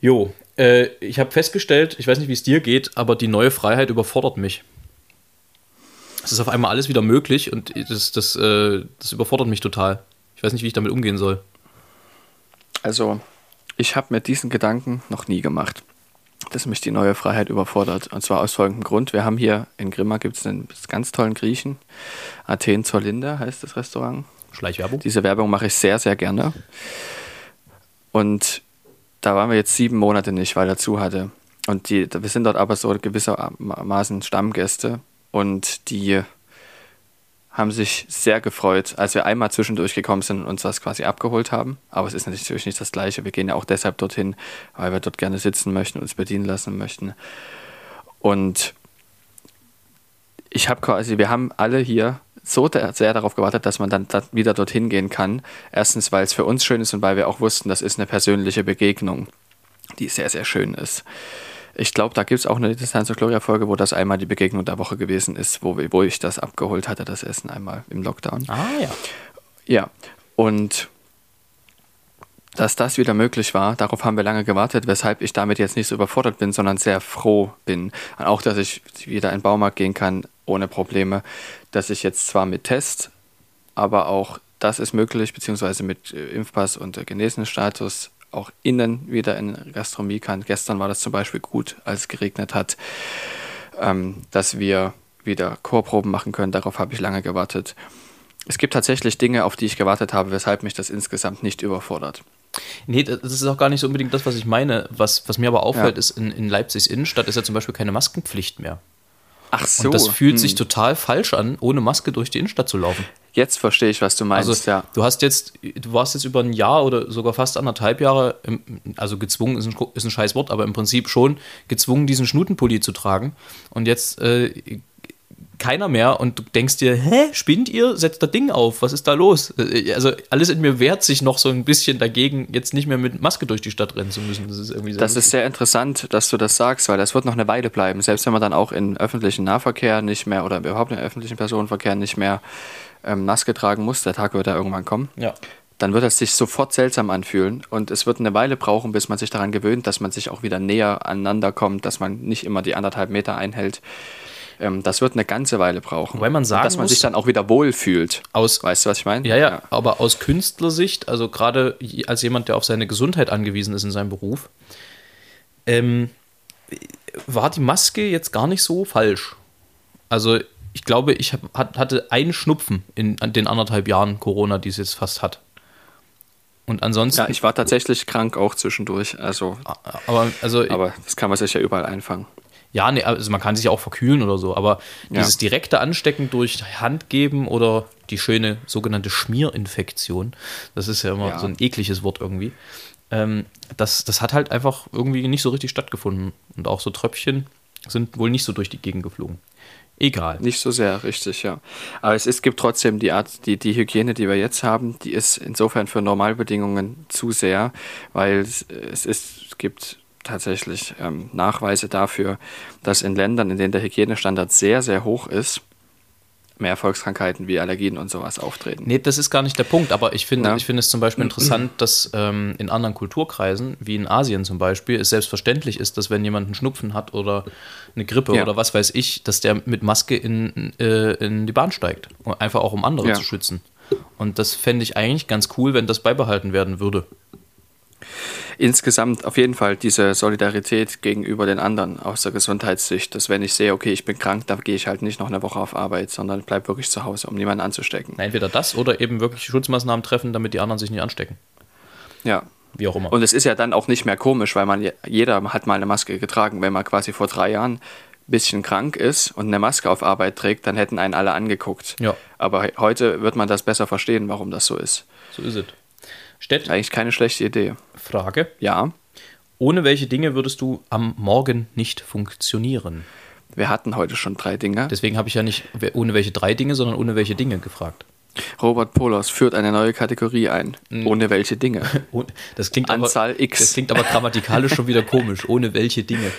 Jo, äh, ich habe festgestellt, ich weiß nicht, wie es dir geht, aber die neue Freiheit überfordert mich. Es ist auf einmal alles wieder möglich und das, das, äh, das überfordert mich total. Ich weiß nicht, wie ich damit umgehen soll. Also, ich habe mir diesen Gedanken noch nie gemacht, dass mich die neue Freiheit überfordert. Und zwar aus folgendem Grund. Wir haben hier in Grimma gibt es einen ganz tollen Griechen. Athen zur Linde heißt das Restaurant. Schleichwerbung? Diese Werbung mache ich sehr, sehr gerne. Und da waren wir jetzt sieben Monate nicht, weil er zu hatte. Und die, wir sind dort aber so gewissermaßen Stammgäste. Und die haben sich sehr gefreut, als wir einmal zwischendurch gekommen sind und uns das quasi abgeholt haben. Aber es ist natürlich nicht das Gleiche. Wir gehen ja auch deshalb dorthin, weil wir dort gerne sitzen möchten, uns bedienen lassen möchten. Und ich habe quasi, wir haben alle hier so sehr darauf gewartet, dass man dann wieder dorthin gehen kann. Erstens, weil es für uns schön ist und weil wir auch wussten, das ist eine persönliche Begegnung, die sehr, sehr schön ist. Ich glaube, da gibt es auch eine Distanz zur Gloria-Folge, wo das einmal die Begegnung der Woche gewesen ist, wo, wo ich das abgeholt hatte, das Essen einmal im Lockdown. Ah ja. Ja, und dass das wieder möglich war, darauf haben wir lange gewartet, weshalb ich damit jetzt nicht so überfordert bin, sondern sehr froh bin. Auch, dass ich wieder in den Baumarkt gehen kann ohne Probleme, dass ich jetzt zwar mit Test, aber auch das ist möglich, beziehungsweise mit äh, Impfpass und äh, Genesenenstatus auch innen wieder in Gastronomie kann. Gestern war das zum Beispiel gut, als es geregnet hat, ähm, dass wir wieder Chorproben machen können. Darauf habe ich lange gewartet. Es gibt tatsächlich Dinge, auf die ich gewartet habe, weshalb mich das insgesamt nicht überfordert. Nee, das ist auch gar nicht so unbedingt das, was ich meine. Was, was mir aber auffällt, ja. ist, in, in Leipzigs Innenstadt ist ja zum Beispiel keine Maskenpflicht mehr. Ach so. Und das fühlt hm. sich total falsch an, ohne Maske durch die Innenstadt zu laufen. Jetzt verstehe ich, was du meinst, also, ja. Du hast jetzt, du warst jetzt über ein Jahr oder sogar fast anderthalb Jahre, also gezwungen ist ein, ist ein scheiß Wort, aber im Prinzip schon gezwungen, diesen Schnutenpulli zu tragen. Und jetzt äh, keiner mehr und du denkst dir, hä, spinnt ihr? Setzt das Ding auf, was ist da los? Äh, also alles in mir wehrt sich noch so ein bisschen dagegen, jetzt nicht mehr mit Maske durch die Stadt rennen zu müssen. Das ist irgendwie sehr Das lustig. ist sehr interessant, dass du das sagst, weil das wird noch eine Weile bleiben. Selbst wenn man dann auch im öffentlichen Nahverkehr nicht mehr oder überhaupt im öffentlichen Personenverkehr nicht mehr ähm, Maske tragen muss, der Tag wird ja irgendwann kommen. Ja dann wird es sich sofort seltsam anfühlen und es wird eine Weile brauchen, bis man sich daran gewöhnt, dass man sich auch wieder näher aneinander kommt, dass man nicht immer die anderthalb Meter einhält. Ähm, das wird eine ganze Weile brauchen. Weil man sagen dass man muss, sich dann auch wieder wohlfühlt. Aus, weißt du, was ich meine? Ja, ja, ja, aber aus Künstlersicht, also gerade als jemand, der auf seine Gesundheit angewiesen ist in seinem Beruf, ähm, war die Maske jetzt gar nicht so falsch. Also ich glaube, ich hab, hatte einen Schnupfen in den anderthalb Jahren Corona, die es jetzt fast hat. Und ansonsten. Ja, ich war tatsächlich krank auch zwischendurch. Also, aber, also, aber das kann man sich ja überall einfangen. Ja, nee, also man kann sich auch verkühlen oder so, aber ja. dieses direkte Anstecken durch Hand geben oder die schöne sogenannte Schmierinfektion, das ist ja immer ja. so ein ekliges Wort irgendwie, ähm, das, das hat halt einfach irgendwie nicht so richtig stattgefunden. Und auch so Tröpfchen sind wohl nicht so durch die Gegend geflogen. Egal. Nicht so sehr, richtig, ja. Aber es, es gibt trotzdem die Art, die, die Hygiene, die wir jetzt haben, die ist insofern für Normalbedingungen zu sehr, weil es, es, ist, es gibt tatsächlich ähm, Nachweise dafür, dass in Ländern, in denen der Hygienestandard sehr, sehr hoch ist, mehr Volkskrankheiten wie Allergien und sowas auftreten. Nee, das ist gar nicht der Punkt, aber ich finde, ja. ich finde es zum Beispiel interessant, (clears throat) dass ähm, in anderen Kulturkreisen, wie in Asien zum Beispiel, es selbstverständlich ist, dass wenn jemand einen Schnupfen hat oder eine Grippe ja. oder was weiß ich, dass der mit Maske in, äh, in die Bahn steigt. Einfach auch um andere ja. zu schützen. Und das fände ich eigentlich ganz cool, wenn das beibehalten werden würde insgesamt auf jeden Fall diese Solidarität gegenüber den anderen aus der Gesundheitssicht, dass wenn ich sehe, okay, ich bin krank, dann gehe ich halt nicht noch eine Woche auf Arbeit, sondern bleib wirklich zu Hause, um niemanden anzustecken. Entweder das oder eben wirklich Schutzmaßnahmen treffen, damit die anderen sich nicht anstecken. Ja. Wie auch immer. Und es ist ja dann auch nicht mehr komisch, weil man jeder hat mal eine Maske getragen. Wenn man quasi vor drei Jahren ein bisschen krank ist und eine Maske auf Arbeit trägt, dann hätten einen alle angeguckt. Ja. Aber heute wird man das besser verstehen, warum das so ist. So ist es. Stett. Eigentlich keine schlechte Idee. Frage. Ja. Ohne welche Dinge würdest du am Morgen nicht funktionieren? Wir hatten heute schon drei Dinge. Deswegen habe ich ja nicht ohne welche drei Dinge, sondern ohne welche Dinge gefragt. Robert Polos führt eine neue Kategorie ein. Mhm. Ohne welche Dinge? (laughs) Das klingt Anzahl aber, X. Das klingt aber grammatikalisch schon wieder komisch. Ohne welche Dinge?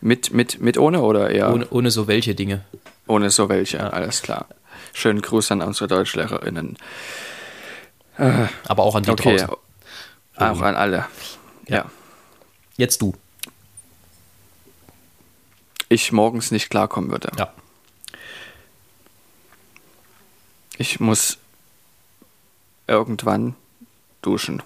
Mit, mit, mit ohne oder eher? Ohne, ohne so welche Dinge. Ohne so welche, ja. alles klar. Schönen Gruß an unsere DeutschlehrerInnen. Aber auch an die okay. draußen. Auch an alle. Ja. ja. Jetzt du. Ich morgens nicht klarkommen würde. Ja. Ich muss irgendwann duschen.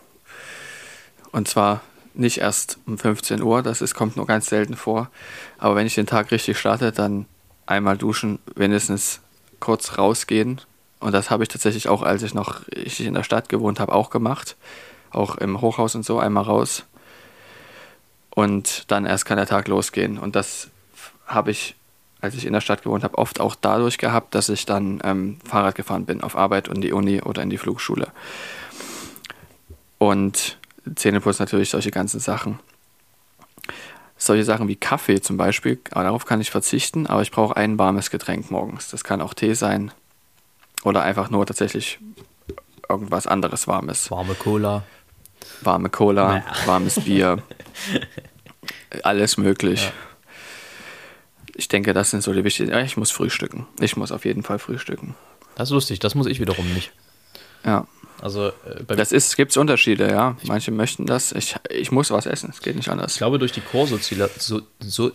Und zwar nicht erst um 15 Uhr, das ist, kommt nur ganz selten vor. Aber wenn ich den Tag richtig starte, dann einmal duschen, wenigstens kurz rausgehen und das habe ich tatsächlich auch, als ich noch ich in der Stadt gewohnt habe, auch gemacht. Auch im Hochhaus und so, einmal raus. Und dann erst kann der Tag losgehen. Und das habe ich, als ich in der Stadt gewohnt habe, oft auch dadurch gehabt, dass ich dann ähm, Fahrrad gefahren bin auf Arbeit und die Uni oder in die Flugschule. Und Zähneputzen natürlich solche ganzen Sachen. solche Sachen wie Kaffee zum Beispiel, darauf kann ich verzichten, aber ich brauche ein warmes Getränk morgens. Das kann auch Tee sein oder einfach nur tatsächlich irgendwas anderes Warmes. Warme Cola. Warme Cola, warmes Bier, (laughs) alles möglich. Ja. Ich denke, das sind so die wichtigen. Ich muss frühstücken. Ich muss auf jeden Fall frühstücken. Das ist lustig, das muss ich wiederum nicht. Ja. Also äh, bei Das ist, gibt es Unterschiede, ja. Manche möchten das. Ich, ich muss was essen, es geht nicht Ich anders. glaube, durch die Chorsozial so, so, äh,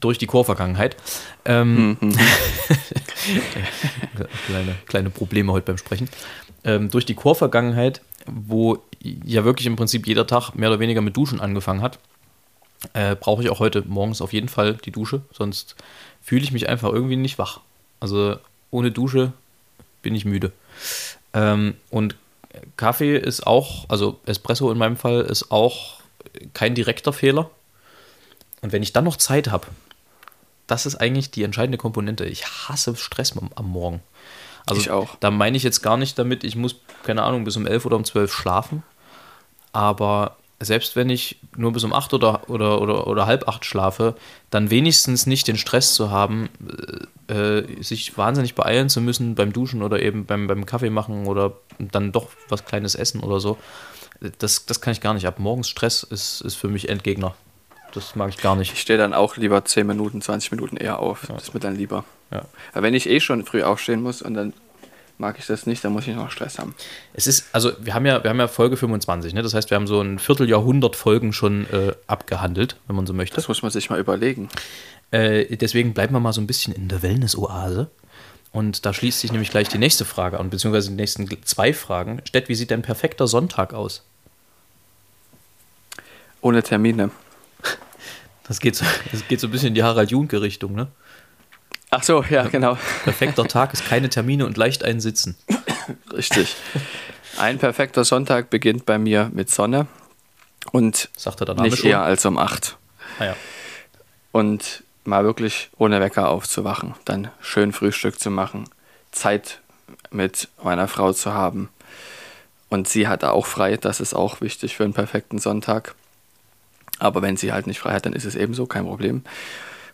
durch die Chorvergangenheit. Ähm, (laughs) kleine, kleine Probleme heute beim Sprechen. Ähm, durch die Chorvergangenheit, wo ja wirklich im Prinzip jeder Tag mehr oder weniger mit Duschen angefangen hat, äh, brauche ich auch heute morgens auf jeden Fall die Dusche, sonst fühle ich mich einfach irgendwie nicht wach. Also ohne Dusche bin ich müde. Ähm, und Kaffee ist auch, also Espresso in meinem Fall, ist auch kein direkter Fehler. Und wenn ich dann noch Zeit habe, das ist eigentlich die entscheidende Komponente. Ich hasse Stress am, Morgen. Also Ich auch. da meine ich jetzt gar nicht damit, ich muss, keine Ahnung, bis um 11 oder um 12 schlafen. Aber selbst wenn ich nur bis um 8 oder, oder, oder, oder halb 8 schlafe, dann wenigstens nicht den Stress zu haben, äh, äh, sich wahnsinnig beeilen zu müssen beim Duschen oder eben beim, beim Kaffee machen oder dann doch was Kleines essen oder so. Das, das kann ich gar nicht ab. Morgens Stress ist, ist für mich Endgegner. Das mag ich gar nicht. Ich stehe dann auch lieber 10 Minuten, 20 Minuten eher auf. Das ist mir dann lieber. Ja. Aber wenn ich eh schon früh aufstehen muss und dann mag ich das nicht, dann muss ich noch Stress haben. Es ist, also wir haben ja, wir haben ja Folge 25, ne? Das heißt, wir haben so ein Vierteljahrhundert Folgen schon äh, abgehandelt, wenn man so möchte. Das muss man sich mal überlegen. Äh, deswegen bleiben wir mal so ein bisschen in der Wellness-Oase. Und da schließt sich nämlich gleich die nächste Frage an, beziehungsweise die nächsten zwei Fragen. Stett, wie sieht dein perfekter Sonntag aus? Ohne Termine. Das geht so, (laughs) das geht so ein bisschen in die Harald Junke-Richtung, ne? Ach so, ja, genau. Perfekter Tag ist keine Termine und leicht einsitzen. Richtig. Ein perfekter Sonntag beginnt bei mir mit Sonne und Sagte der Name nicht schon. eher als um 8. Ah, ja. Und mal wirklich ohne Wecker aufzuwachen, dann schön Frühstück zu machen, Zeit mit meiner Frau zu haben. Und sie hat auch frei, das ist auch wichtig für einen perfekten Sonntag. Aber wenn sie halt nicht frei hat, dann ist es ebenso kein Problem.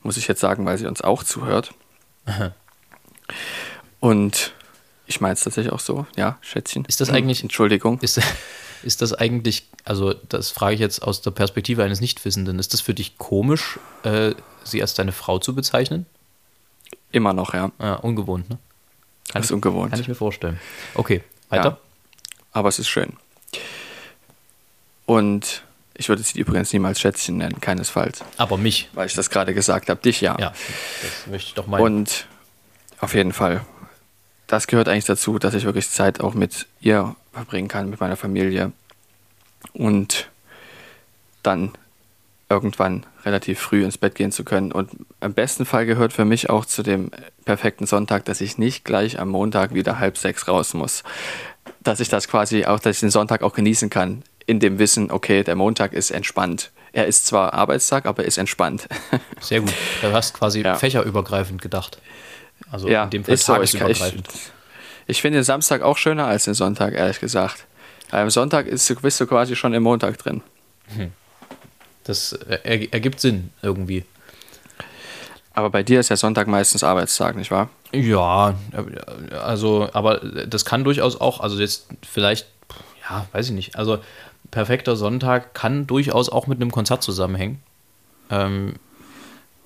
Muss ich jetzt sagen, weil sie uns auch zuhört. Und ich meine es tatsächlich auch so, ja, Schätzchen. Ist das eigentlich- Entschuldigung. Ist, (laughs) ist das eigentlich, also das frage ich jetzt aus der Perspektive eines Nichtwissenden, ist das für dich komisch, äh, sie als deine Frau zu bezeichnen? Immer noch, ja. Ja, ungewohnt, ne? Das ist ungewohnt. Kann ich mir vorstellen. Okay, weiter. Ja. Aber es ist schön. Und ich würde sie übrigens niemals Schätzchen nennen, keinesfalls. Aber mich. Weil ich das gerade gesagt habe. Dich ja. Ja, das möchte ich doch meinen. Und auf jeden Fall. Das gehört eigentlich dazu, dass ich wirklich Zeit auch mit ihr verbringen kann, mit meiner Familie. Und dann irgendwann relativ früh ins Bett gehen zu können. Und im besten Fall gehört für mich auch zu dem perfekten Sonntag, dass ich nicht gleich am Montag wieder halb sechs raus muss. Dass ich das quasi auch, dass ich den Sonntag auch genießen kann, in dem Wissen, okay, der Montag ist entspannt. Er ist zwar Arbeitstag, aber er ist entspannt. (laughs) Sehr gut. Du hast quasi Ja. fächerübergreifend gedacht. Also ja, in dem Fall ist so. Ich, ich, ich finde den Samstag auch schöner als den Sonntag, ehrlich gesagt. Am Sonntag ist, bist du quasi schon im Montag drin. das äh, er, ergibt Sinn irgendwie. Aber bei dir ist ja Sonntag meistens Arbeitstag, nicht wahr? Ja, also, aber das kann durchaus auch, also jetzt vielleicht, ja, weiß ich nicht. Also perfekter Sonntag kann durchaus auch mit einem Konzert zusammenhängen. Ähm,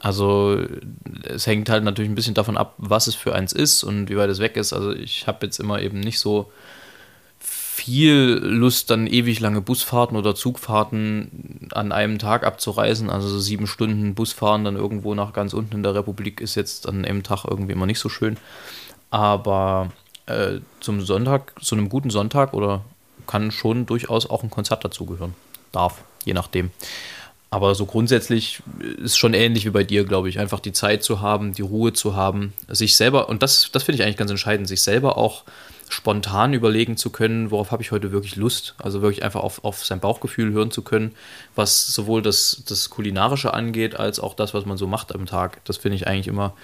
also es hängt halt natürlich ein bisschen davon ab, was es für eins ist und wie weit es weg ist. Also ich habe jetzt immer eben nicht so viel Lust, dann ewig lange Busfahrten oder Zugfahrten an einem Tag abzureisen. Also so sieben Stunden Busfahren dann irgendwo nach ganz unten in der Republik ist jetzt an einem Tag irgendwie immer nicht so schön. Aber äh, zum Sonntag, zu einem guten Sonntag oder kann schon durchaus auch ein Konzert dazugehören. Darf, je nachdem. Aber so grundsätzlich ist schon ähnlich wie bei dir, glaube ich. Einfach die Zeit zu haben, die Ruhe zu haben, sich selber, und das, das finde ich eigentlich ganz entscheidend, sich selber auch spontan überlegen zu können, worauf habe ich heute wirklich Lust. Also wirklich einfach auf, auf sein Bauchgefühl hören zu können, was sowohl das, das Kulinarische angeht, als auch das, was man so macht am Tag. Das finde ich eigentlich immer,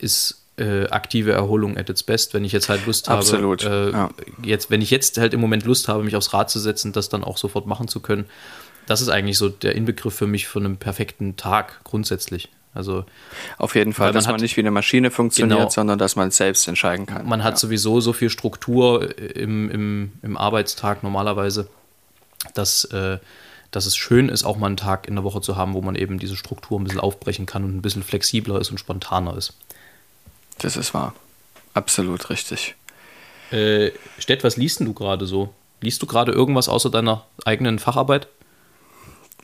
ist äh, aktive Erholung at its best, wenn ich jetzt halt Lust Absolut, habe, äh, ja. jetzt, wenn ich jetzt halt im Moment Lust habe, mich aufs Rad zu setzen, das dann auch sofort machen zu können das ist eigentlich so der Inbegriff für mich von einem perfekten Tag grundsätzlich. Also Auf jeden Fall, man dass man hat- nicht wie eine Maschine funktioniert, Genau. sondern dass man selbst entscheiden kann. man hat ja. sowieso so viel Struktur im, im, im Arbeitstag normalerweise, dass, äh, dass es schön ist, auch mal einen Tag in der Woche zu haben, wo man eben diese Struktur ein bisschen aufbrechen kann und ein bisschen flexibler ist und spontaner ist. Das ist wahr. Absolut richtig. Äh, Stett, was liest denn du gerade so? Liest du gerade irgendwas außer deiner eigenen Facharbeit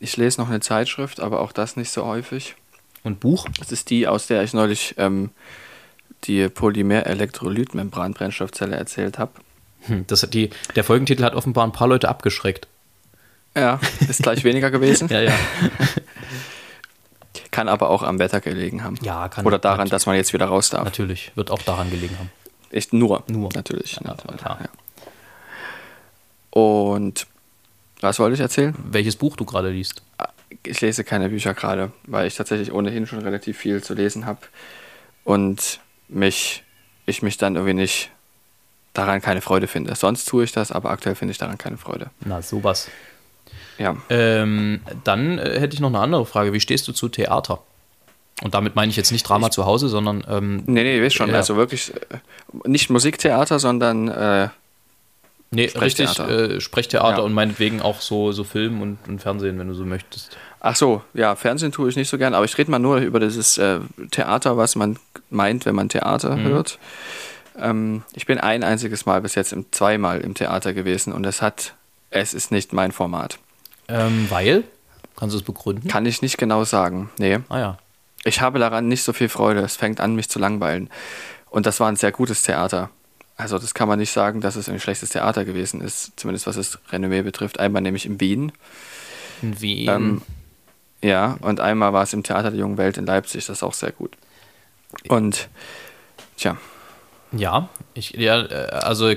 Ich lese noch eine Zeitschrift, aber auch das nicht so häufig. und Buch? Das ist die, aus der ich neulich ähm, die Polymer-Elektrolyt-Membran-Brennstoffzelle erzählt habe. Hm, das, hat die, der Folgentitel hat offenbar ein paar Leute abgeschreckt. Ja, ist gleich weniger gewesen. (laughs) Ja, ja. (laughs) Kann aber auch am Wetter gelegen haben. Ja, kann- Oder daran, dass man jetzt wieder raus darf. Natürlich, wird auch daran gelegen haben. Ich, nur. Nur. Natürlich. Ja, klar. Ja. Und was wollte ich erzählen? Welches Buch du gerade liest? Ich lese keine Bücher gerade, weil ich tatsächlich ohnehin schon relativ viel zu lesen habe und mich, ich mich dann irgendwie nicht daran keine Freude finde. Sonst tue ich das, aber aktuell finde ich daran keine Freude. Na, sowas. Ja. Ähm, dann äh, hätte ich noch eine andere Frage. Wie stehst du zu Theater? Und damit meine ich jetzt nicht Drama zu Hause, sondern ähm, Nee, nee, weiß schon. Ja. Also wirklich äh, nicht Musiktheater, sondern äh, nee, richtig Sprechtheater. äh, Sprechtheater Ja. und meinetwegen auch so, so Film und, und Fernsehen, wenn du so möchtest. ach so, ja, Fernsehen tue ich nicht so gern, aber ich rede mal nur über dieses äh, Theater, was man meint, wenn man Theater hört. Ähm, ich bin ein einziges Mal bis jetzt im, zweimal im Theater gewesen und es hat, es ist nicht mein Format. Ähm, weil? Kannst du es begründen? Kann ich nicht genau sagen. Nee. Ah ja. Ich habe daran nicht so viel Freude. Es fängt an, mich zu langweilen. Und das war ein sehr gutes Theater. Also das kann man nicht sagen, dass es ein schlechtes Theater gewesen ist, zumindest was das Renommee betrifft. Einmal nämlich in Wien. In Wien. Ähm, ja, und einmal war es im Theater der Jungen Welt in Leipzig. Das ist auch sehr gut. Und, tja, ja, ich, ja, äh, also äh,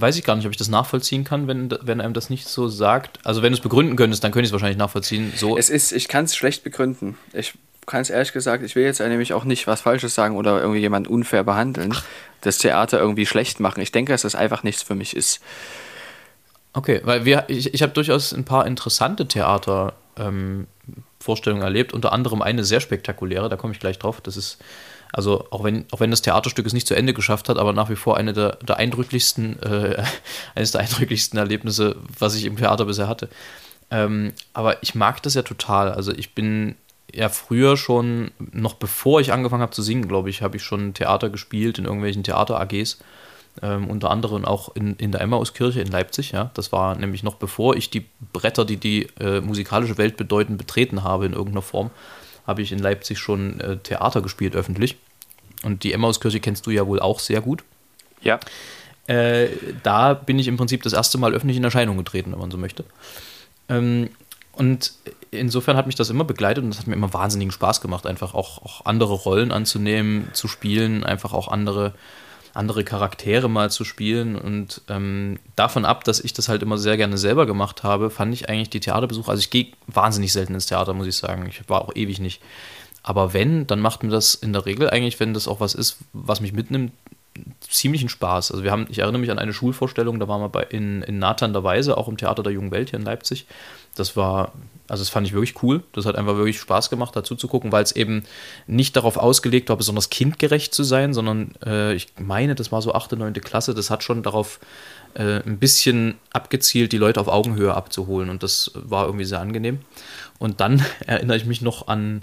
weiß ich gar nicht, ob ich das nachvollziehen kann, wenn, wenn einem das nicht so sagt. Also wenn du es begründen könntest, dann könnte ich es wahrscheinlich nachvollziehen. So, es ist, ich kann es schlecht begründen. Ich kann es ehrlich gesagt, ich will jetzt nämlich auch nicht was Falsches sagen oder irgendwie jemanden unfair behandeln, das Theater irgendwie schlecht machen. Ich denke, dass das einfach nichts für mich ist. Okay, weil wir, ich, ich habe durchaus ein paar interessante Theatervorstellungen ähm, erlebt, unter anderem eine sehr spektakuläre, da komme ich gleich drauf. Das ist, also auch wenn, auch wenn das Theaterstück es nicht zu Ende geschafft hat, aber nach wie vor eine der, der eindrücklichsten, äh, (laughs) eines der eindrücklichsten Erlebnisse, was ich im Theater bisher hatte. Ähm, aber ich mag das ja total. Also ich bin ja früher schon, noch bevor ich angefangen habe zu singen, glaube ich, habe ich schon Theater gespielt in irgendwelchen Theater-AGs. Ähm, unter anderem auch in, in der Emmauskirche in Leipzig. Ja. Das war nämlich noch bevor ich die Bretter, die die äh, musikalische Welt bedeuten, betreten habe in irgendeiner Form, habe ich in Leipzig schon äh, Theater gespielt öffentlich. Und die Emmauskirche kennst du ja wohl auch sehr gut. Ja. Äh, da bin ich im Prinzip das erste Mal öffentlich in Erscheinung getreten, wenn man so möchte. Ähm, und insofern hat mich das immer begleitet und das hat mir immer wahnsinnigen Spaß gemacht, einfach auch, auch andere Rollen anzunehmen, zu spielen, einfach auch andere, andere Charaktere mal zu spielen. Und ähm, davon ab, dass ich das halt immer sehr gerne selber gemacht habe, fand ich eigentlich die Theaterbesuche, also ich gehe wahnsinnig selten ins Theater, muss ich sagen. Ich war auch ewig nicht. Aber wenn, dann macht mir das in der Regel eigentlich, wenn das auch was ist, was mich mitnimmt, ziemlichen Spaß. Also wir haben, ich erinnere mich an eine Schulvorstellung, da waren wir bei, in, in Nathan der Weise, auch im Theater der Jungen Welt hier in Leipzig. Das war, also das fand ich wirklich cool. Das hat einfach wirklich Spaß gemacht, dazu zu gucken, weil es eben nicht darauf ausgelegt war, besonders kindgerecht zu sein, sondern äh, ich meine, das war so 8., 9. Klasse, das hat schon darauf äh, ein bisschen abgezielt, die Leute auf Augenhöhe abzuholen und das war irgendwie sehr angenehm. Und dann (laughs) erinnere ich mich noch an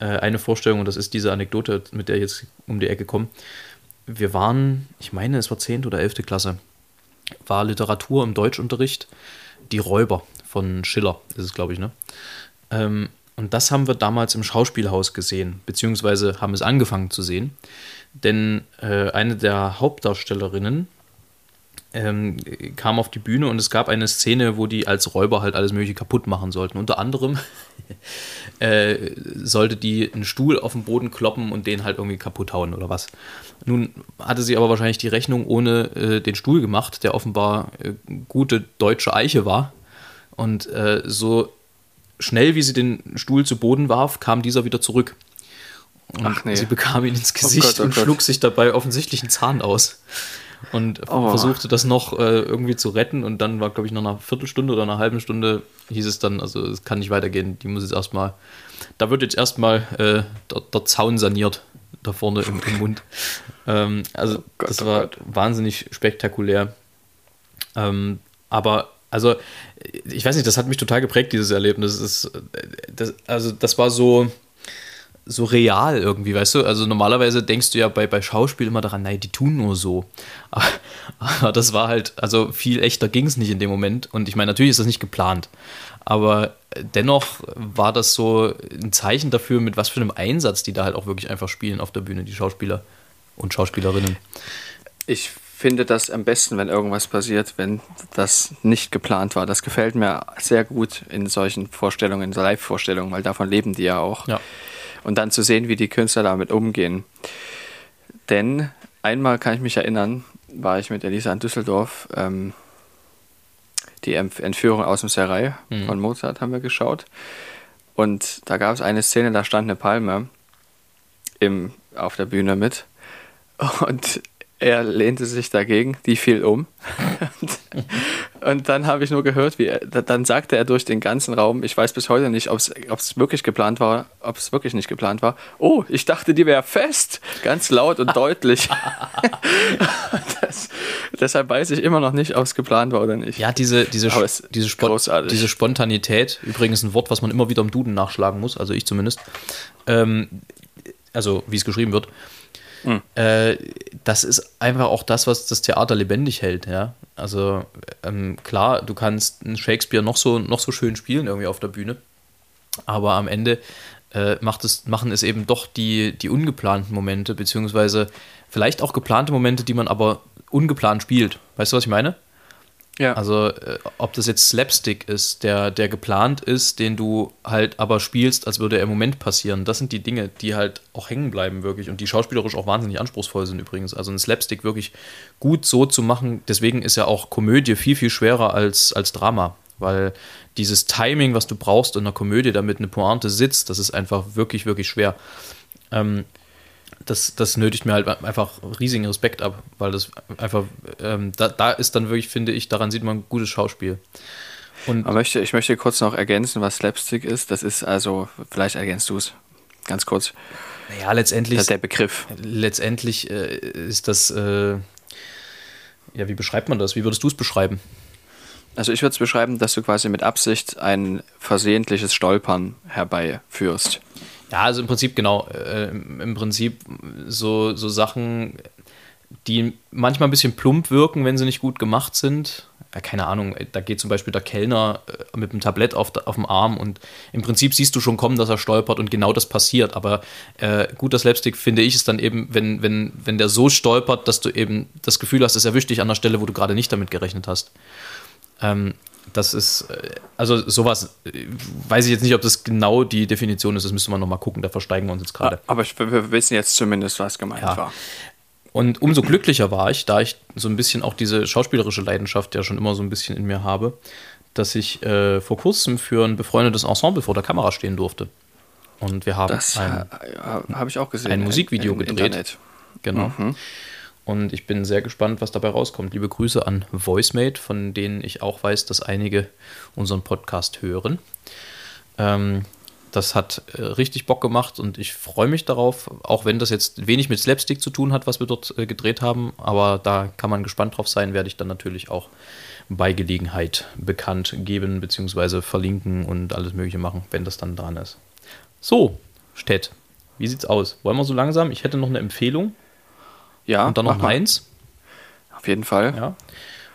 äh, eine Vorstellung und das ist diese Anekdote, mit der ich jetzt um die Ecke komme wir waren, ich meine, es war 10. oder 11. Klasse, war Literatur im Deutschunterricht, Die Räuber von Schiller, ist es, glaube ich, ne? Ähm, und das haben wir damals im Schauspielhaus gesehen, beziehungsweise haben es angefangen zu sehen. Denn äh, eine der Hauptdarstellerinnen ähm, kam auf die Bühne und es gab eine Szene, wo die als Räuber halt alles Mögliche kaputt machen sollten. Unter anderem (laughs) äh, sollte die einen Stuhl auf den Boden kloppen und den halt irgendwie kaputt hauen oder was. Nun hatte sie aber wahrscheinlich die Rechnung ohne äh, den Stuhl gemacht, der offenbar äh, gute deutsche Eiche war. Und äh, so schnell wie sie den Stuhl zu Boden warf, kam dieser wieder zurück. Und Ach nee. sie bekam ihn ins Gesicht Gott, oh und Gott. schlug sich dabei offensichtlich einen Zahn aus. Und Oh. versuchte das noch äh, irgendwie zu retten und dann war, glaube ich, nach einer Viertelstunde oder einer halben Stunde hieß es dann, also es kann nicht weitergehen, die muss jetzt erstmal, da wird jetzt erstmal äh, der, der Zaun saniert, da vorne im, im Mund. Ähm, also Oh Gott, das oh war Gott. wahnsinnig spektakulär. Ähm, aber also, ich weiß nicht, das hat mich total geprägt, dieses Erlebnis. Das ist, äh, das, also, das war so, so real irgendwie, weißt du? Also, normalerweise denkst du ja bei, bei Schauspiel immer daran, nein, die tun nur so. Aber, (laughs) aber das war halt, also viel echter ging es nicht in dem Moment. Und ich meine, natürlich ist das nicht geplant. Aber dennoch war das so ein Zeichen dafür, mit was für einem Einsatz die da halt auch wirklich einfach spielen auf der Bühne, die Schauspieler und Schauspielerinnen. Ich finde das am besten, wenn irgendwas passiert, wenn das nicht geplant war. Das gefällt mir sehr gut in solchen Vorstellungen, in so Live-Vorstellungen, weil davon leben die ja auch. Ja. Und dann zu sehen, wie die Künstler damit umgehen. Denn einmal kann ich mich erinnern, war ich mit Elisa in Düsseldorf. Ähm, die Entführung aus dem Serai Mhm. von Mozart haben wir geschaut. Und da gab es eine Szene, da stand eine Palme im, auf der Bühne mit. Und er lehnte sich dagegen, die fiel um. und, (laughs) und dann habe ich nur gehört, wie er, dann sagte er durch den ganzen Raum, ich weiß bis heute nicht, ob es wirklich geplant war, ob es wirklich nicht geplant war. Oh, ich dachte, die wäre fest. Ganz laut und deutlich. (laughs) das, deshalb weiß ich immer noch nicht, ob es geplant war oder nicht. Ja, diese, diese, diese, Spon diese Spontanität, übrigens ein Wort, was man immer wieder im Duden nachschlagen muss, also ich zumindest, ähm, also wie es geschrieben wird, Hm. äh, das ist einfach auch das, was das Theater lebendig hält, ja. Also ähm, klar, du kannst Shakespeare noch so, noch so schön spielen irgendwie auf der Bühne, aber am Ende äh, macht es, machen es eben doch die, die ungeplanten Momente, beziehungsweise vielleicht auch geplante Momente, die man aber ungeplant spielt. Weißt du, was ich meine? Ja. Also, äh, ob das jetzt Slapstick ist, der, der geplant ist, den du halt aber spielst, als würde er im Moment passieren. Das sind die Dinge, die halt auch hängen bleiben, wirklich. Und die schauspielerisch auch wahnsinnig anspruchsvoll sind, übrigens. Also, ein Slapstick wirklich gut so zu machen. Deswegen ist ja auch Komödie viel, viel schwerer als, als Drama. Weil dieses Timing, was du brauchst in einer Komödie, damit eine Pointe sitzt, das ist einfach wirklich, wirklich schwer. Ähm, das, das nötigt mir halt einfach riesigen Respekt ab, weil das einfach, ähm, da, da ist dann wirklich, finde ich, daran sieht man gutes Schauspiel. Und Man möchte, ich möchte kurz noch ergänzen, was Slapstick ist. Das ist also, vielleicht ergänzt du es ganz kurz. ja, letztendlich, Das ist der Begriff. letztendlich äh, ist das, äh, ja, wie beschreibt man das? Wie würdest du es beschreiben? Also ich würde es beschreiben, dass du quasi mit Absicht ein versehentliches Stolpern herbeiführst. Ja, also im Prinzip genau. Äh, im Prinzip so, so Sachen, die manchmal ein bisschen plump wirken, wenn sie nicht gut gemacht sind. Ja, keine Ahnung, da geht zum Beispiel der Kellner äh, mit dem Tablett auf, auf dem Arm und im Prinzip siehst du schon kommen, dass er stolpert und genau das passiert. Aber äh, guter Slapstick, finde ich, ist dann eben, wenn, wenn, wenn der so stolpert, dass du eben das Gefühl hast, es erwischt dich an der Stelle, wo du gerade nicht damit gerechnet hast. Ähm, das ist, äh, also sowas, äh, weiß ich jetzt nicht, ob das genau die Definition ist, das müsste man nochmal gucken, da versteigen wir uns jetzt gerade. Aber ich, wir wissen jetzt zumindest, was gemeint Ja. war. Und umso glücklicher war ich, da ich so ein bisschen auch diese schauspielerische Leidenschaft ja schon immer so ein bisschen in mir habe, dass ich äh, vor kurzem für ein befreundetes Ensemble vor der Kamera stehen durfte. Und wir haben Das ein, äh, habe ich auch gesehen. ein Musikvideo im gedreht. Internet. Genau. Und ich bin sehr gespannt, was dabei rauskommt. Liebe Grüße an VoiceMate, von denen ich auch weiß, dass einige unseren Podcast hören. Ähm, das hat äh, richtig Bock gemacht und ich freue mich darauf, auch wenn das jetzt wenig mit Slapstick zu tun hat, was wir dort äh, gedreht haben. Aber da kann man gespannt drauf sein, werde ich dann natürlich auch bei Gelegenheit bekannt geben, beziehungsweise verlinken und alles Mögliche machen, wenn das dann dran ist. So, Stett, wie sieht's aus? Wollen wir so langsam? Ich hätte noch eine Empfehlung. Ja, Und dann noch meins. Auf jeden Fall. Ja.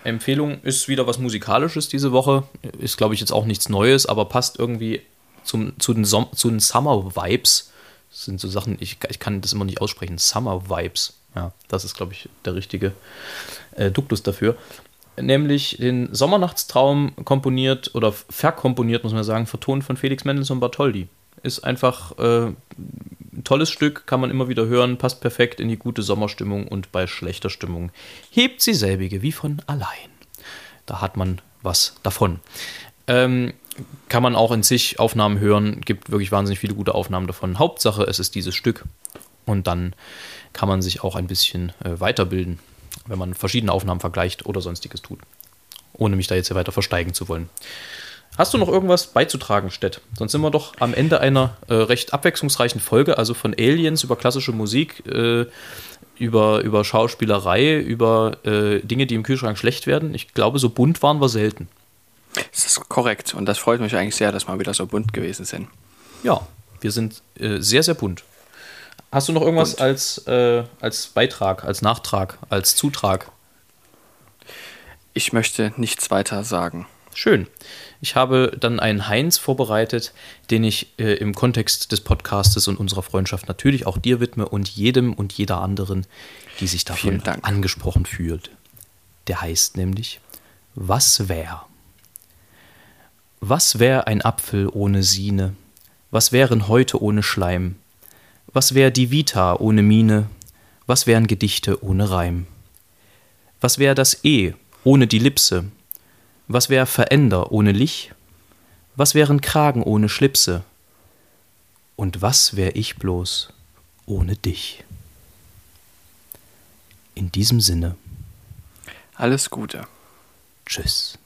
Empfehlung ist wieder was Musikalisches diese Woche. Ist, glaube ich, jetzt auch nichts Neues, aber passt irgendwie zum, zu, den Som zu den Summer Vibes. Das sind so Sachen, ich, ich kann das immer nicht aussprechen. Summer Vibes. Ja, das ist, glaube ich, der richtige äh, Duktus dafür. Nämlich den Sommernachtstraum komponiert oder verkomponiert, muss man sagen, vertont von Felix Mendelssohn Bartholdy. Ist einfach äh, ein tolles Stück, kann man immer wieder hören, passt perfekt in die gute Sommerstimmung und bei schlechter Stimmung hebt sie selbige wie von allein. Da hat man was davon. Ähm, kann man auch in sich Aufnahmen hören, gibt wirklich wahnsinnig viele gute Aufnahmen davon. Hauptsache, es ist dieses Stück und dann kann man sich auch ein bisschen äh, weiterbilden. wenn man verschiedene Aufnahmen vergleicht oder sonstiges tut. Ohne mich da jetzt hier weiter versteigen zu wollen. Hast du noch irgendwas beizutragen, Stett? Sonst sind wir doch am Ende einer äh, recht abwechslungsreichen Folge, also von Aliens über klassische Musik, äh, über, über Schauspielerei, über äh, Dinge, die im Kühlschrank schlecht werden. Ich glaube, so bunt waren wir selten. Das ist korrekt und das freut mich eigentlich sehr, dass wir wieder so bunt gewesen sind. Ja, wir sind äh, sehr, sehr bunt. Hast du noch irgendwas als, äh, als Beitrag, als Nachtrag, als Zutrag? Ich möchte nichts weiter sagen. Schön. Ich habe dann einen Heinz vorbereitet, den ich äh, im Kontext des Podcastes und unserer Freundschaft natürlich auch dir widme und jedem und jeder anderen, die sich davon angesprochen fühlt. Der heißt nämlich Was wär? Was wär ein Apfel ohne Sine? Was wären heute ohne Schleim? Was wär die Vita ohne Mine? Was wären Gedichte ohne Reim? Was wär das E ohne die Lipse? Was wär Veränder ohne Lich? Was wären Kragen ohne Schlipse? Und was wär ich bloß ohne dich? In diesem Sinne, Alles Gute. tschüss.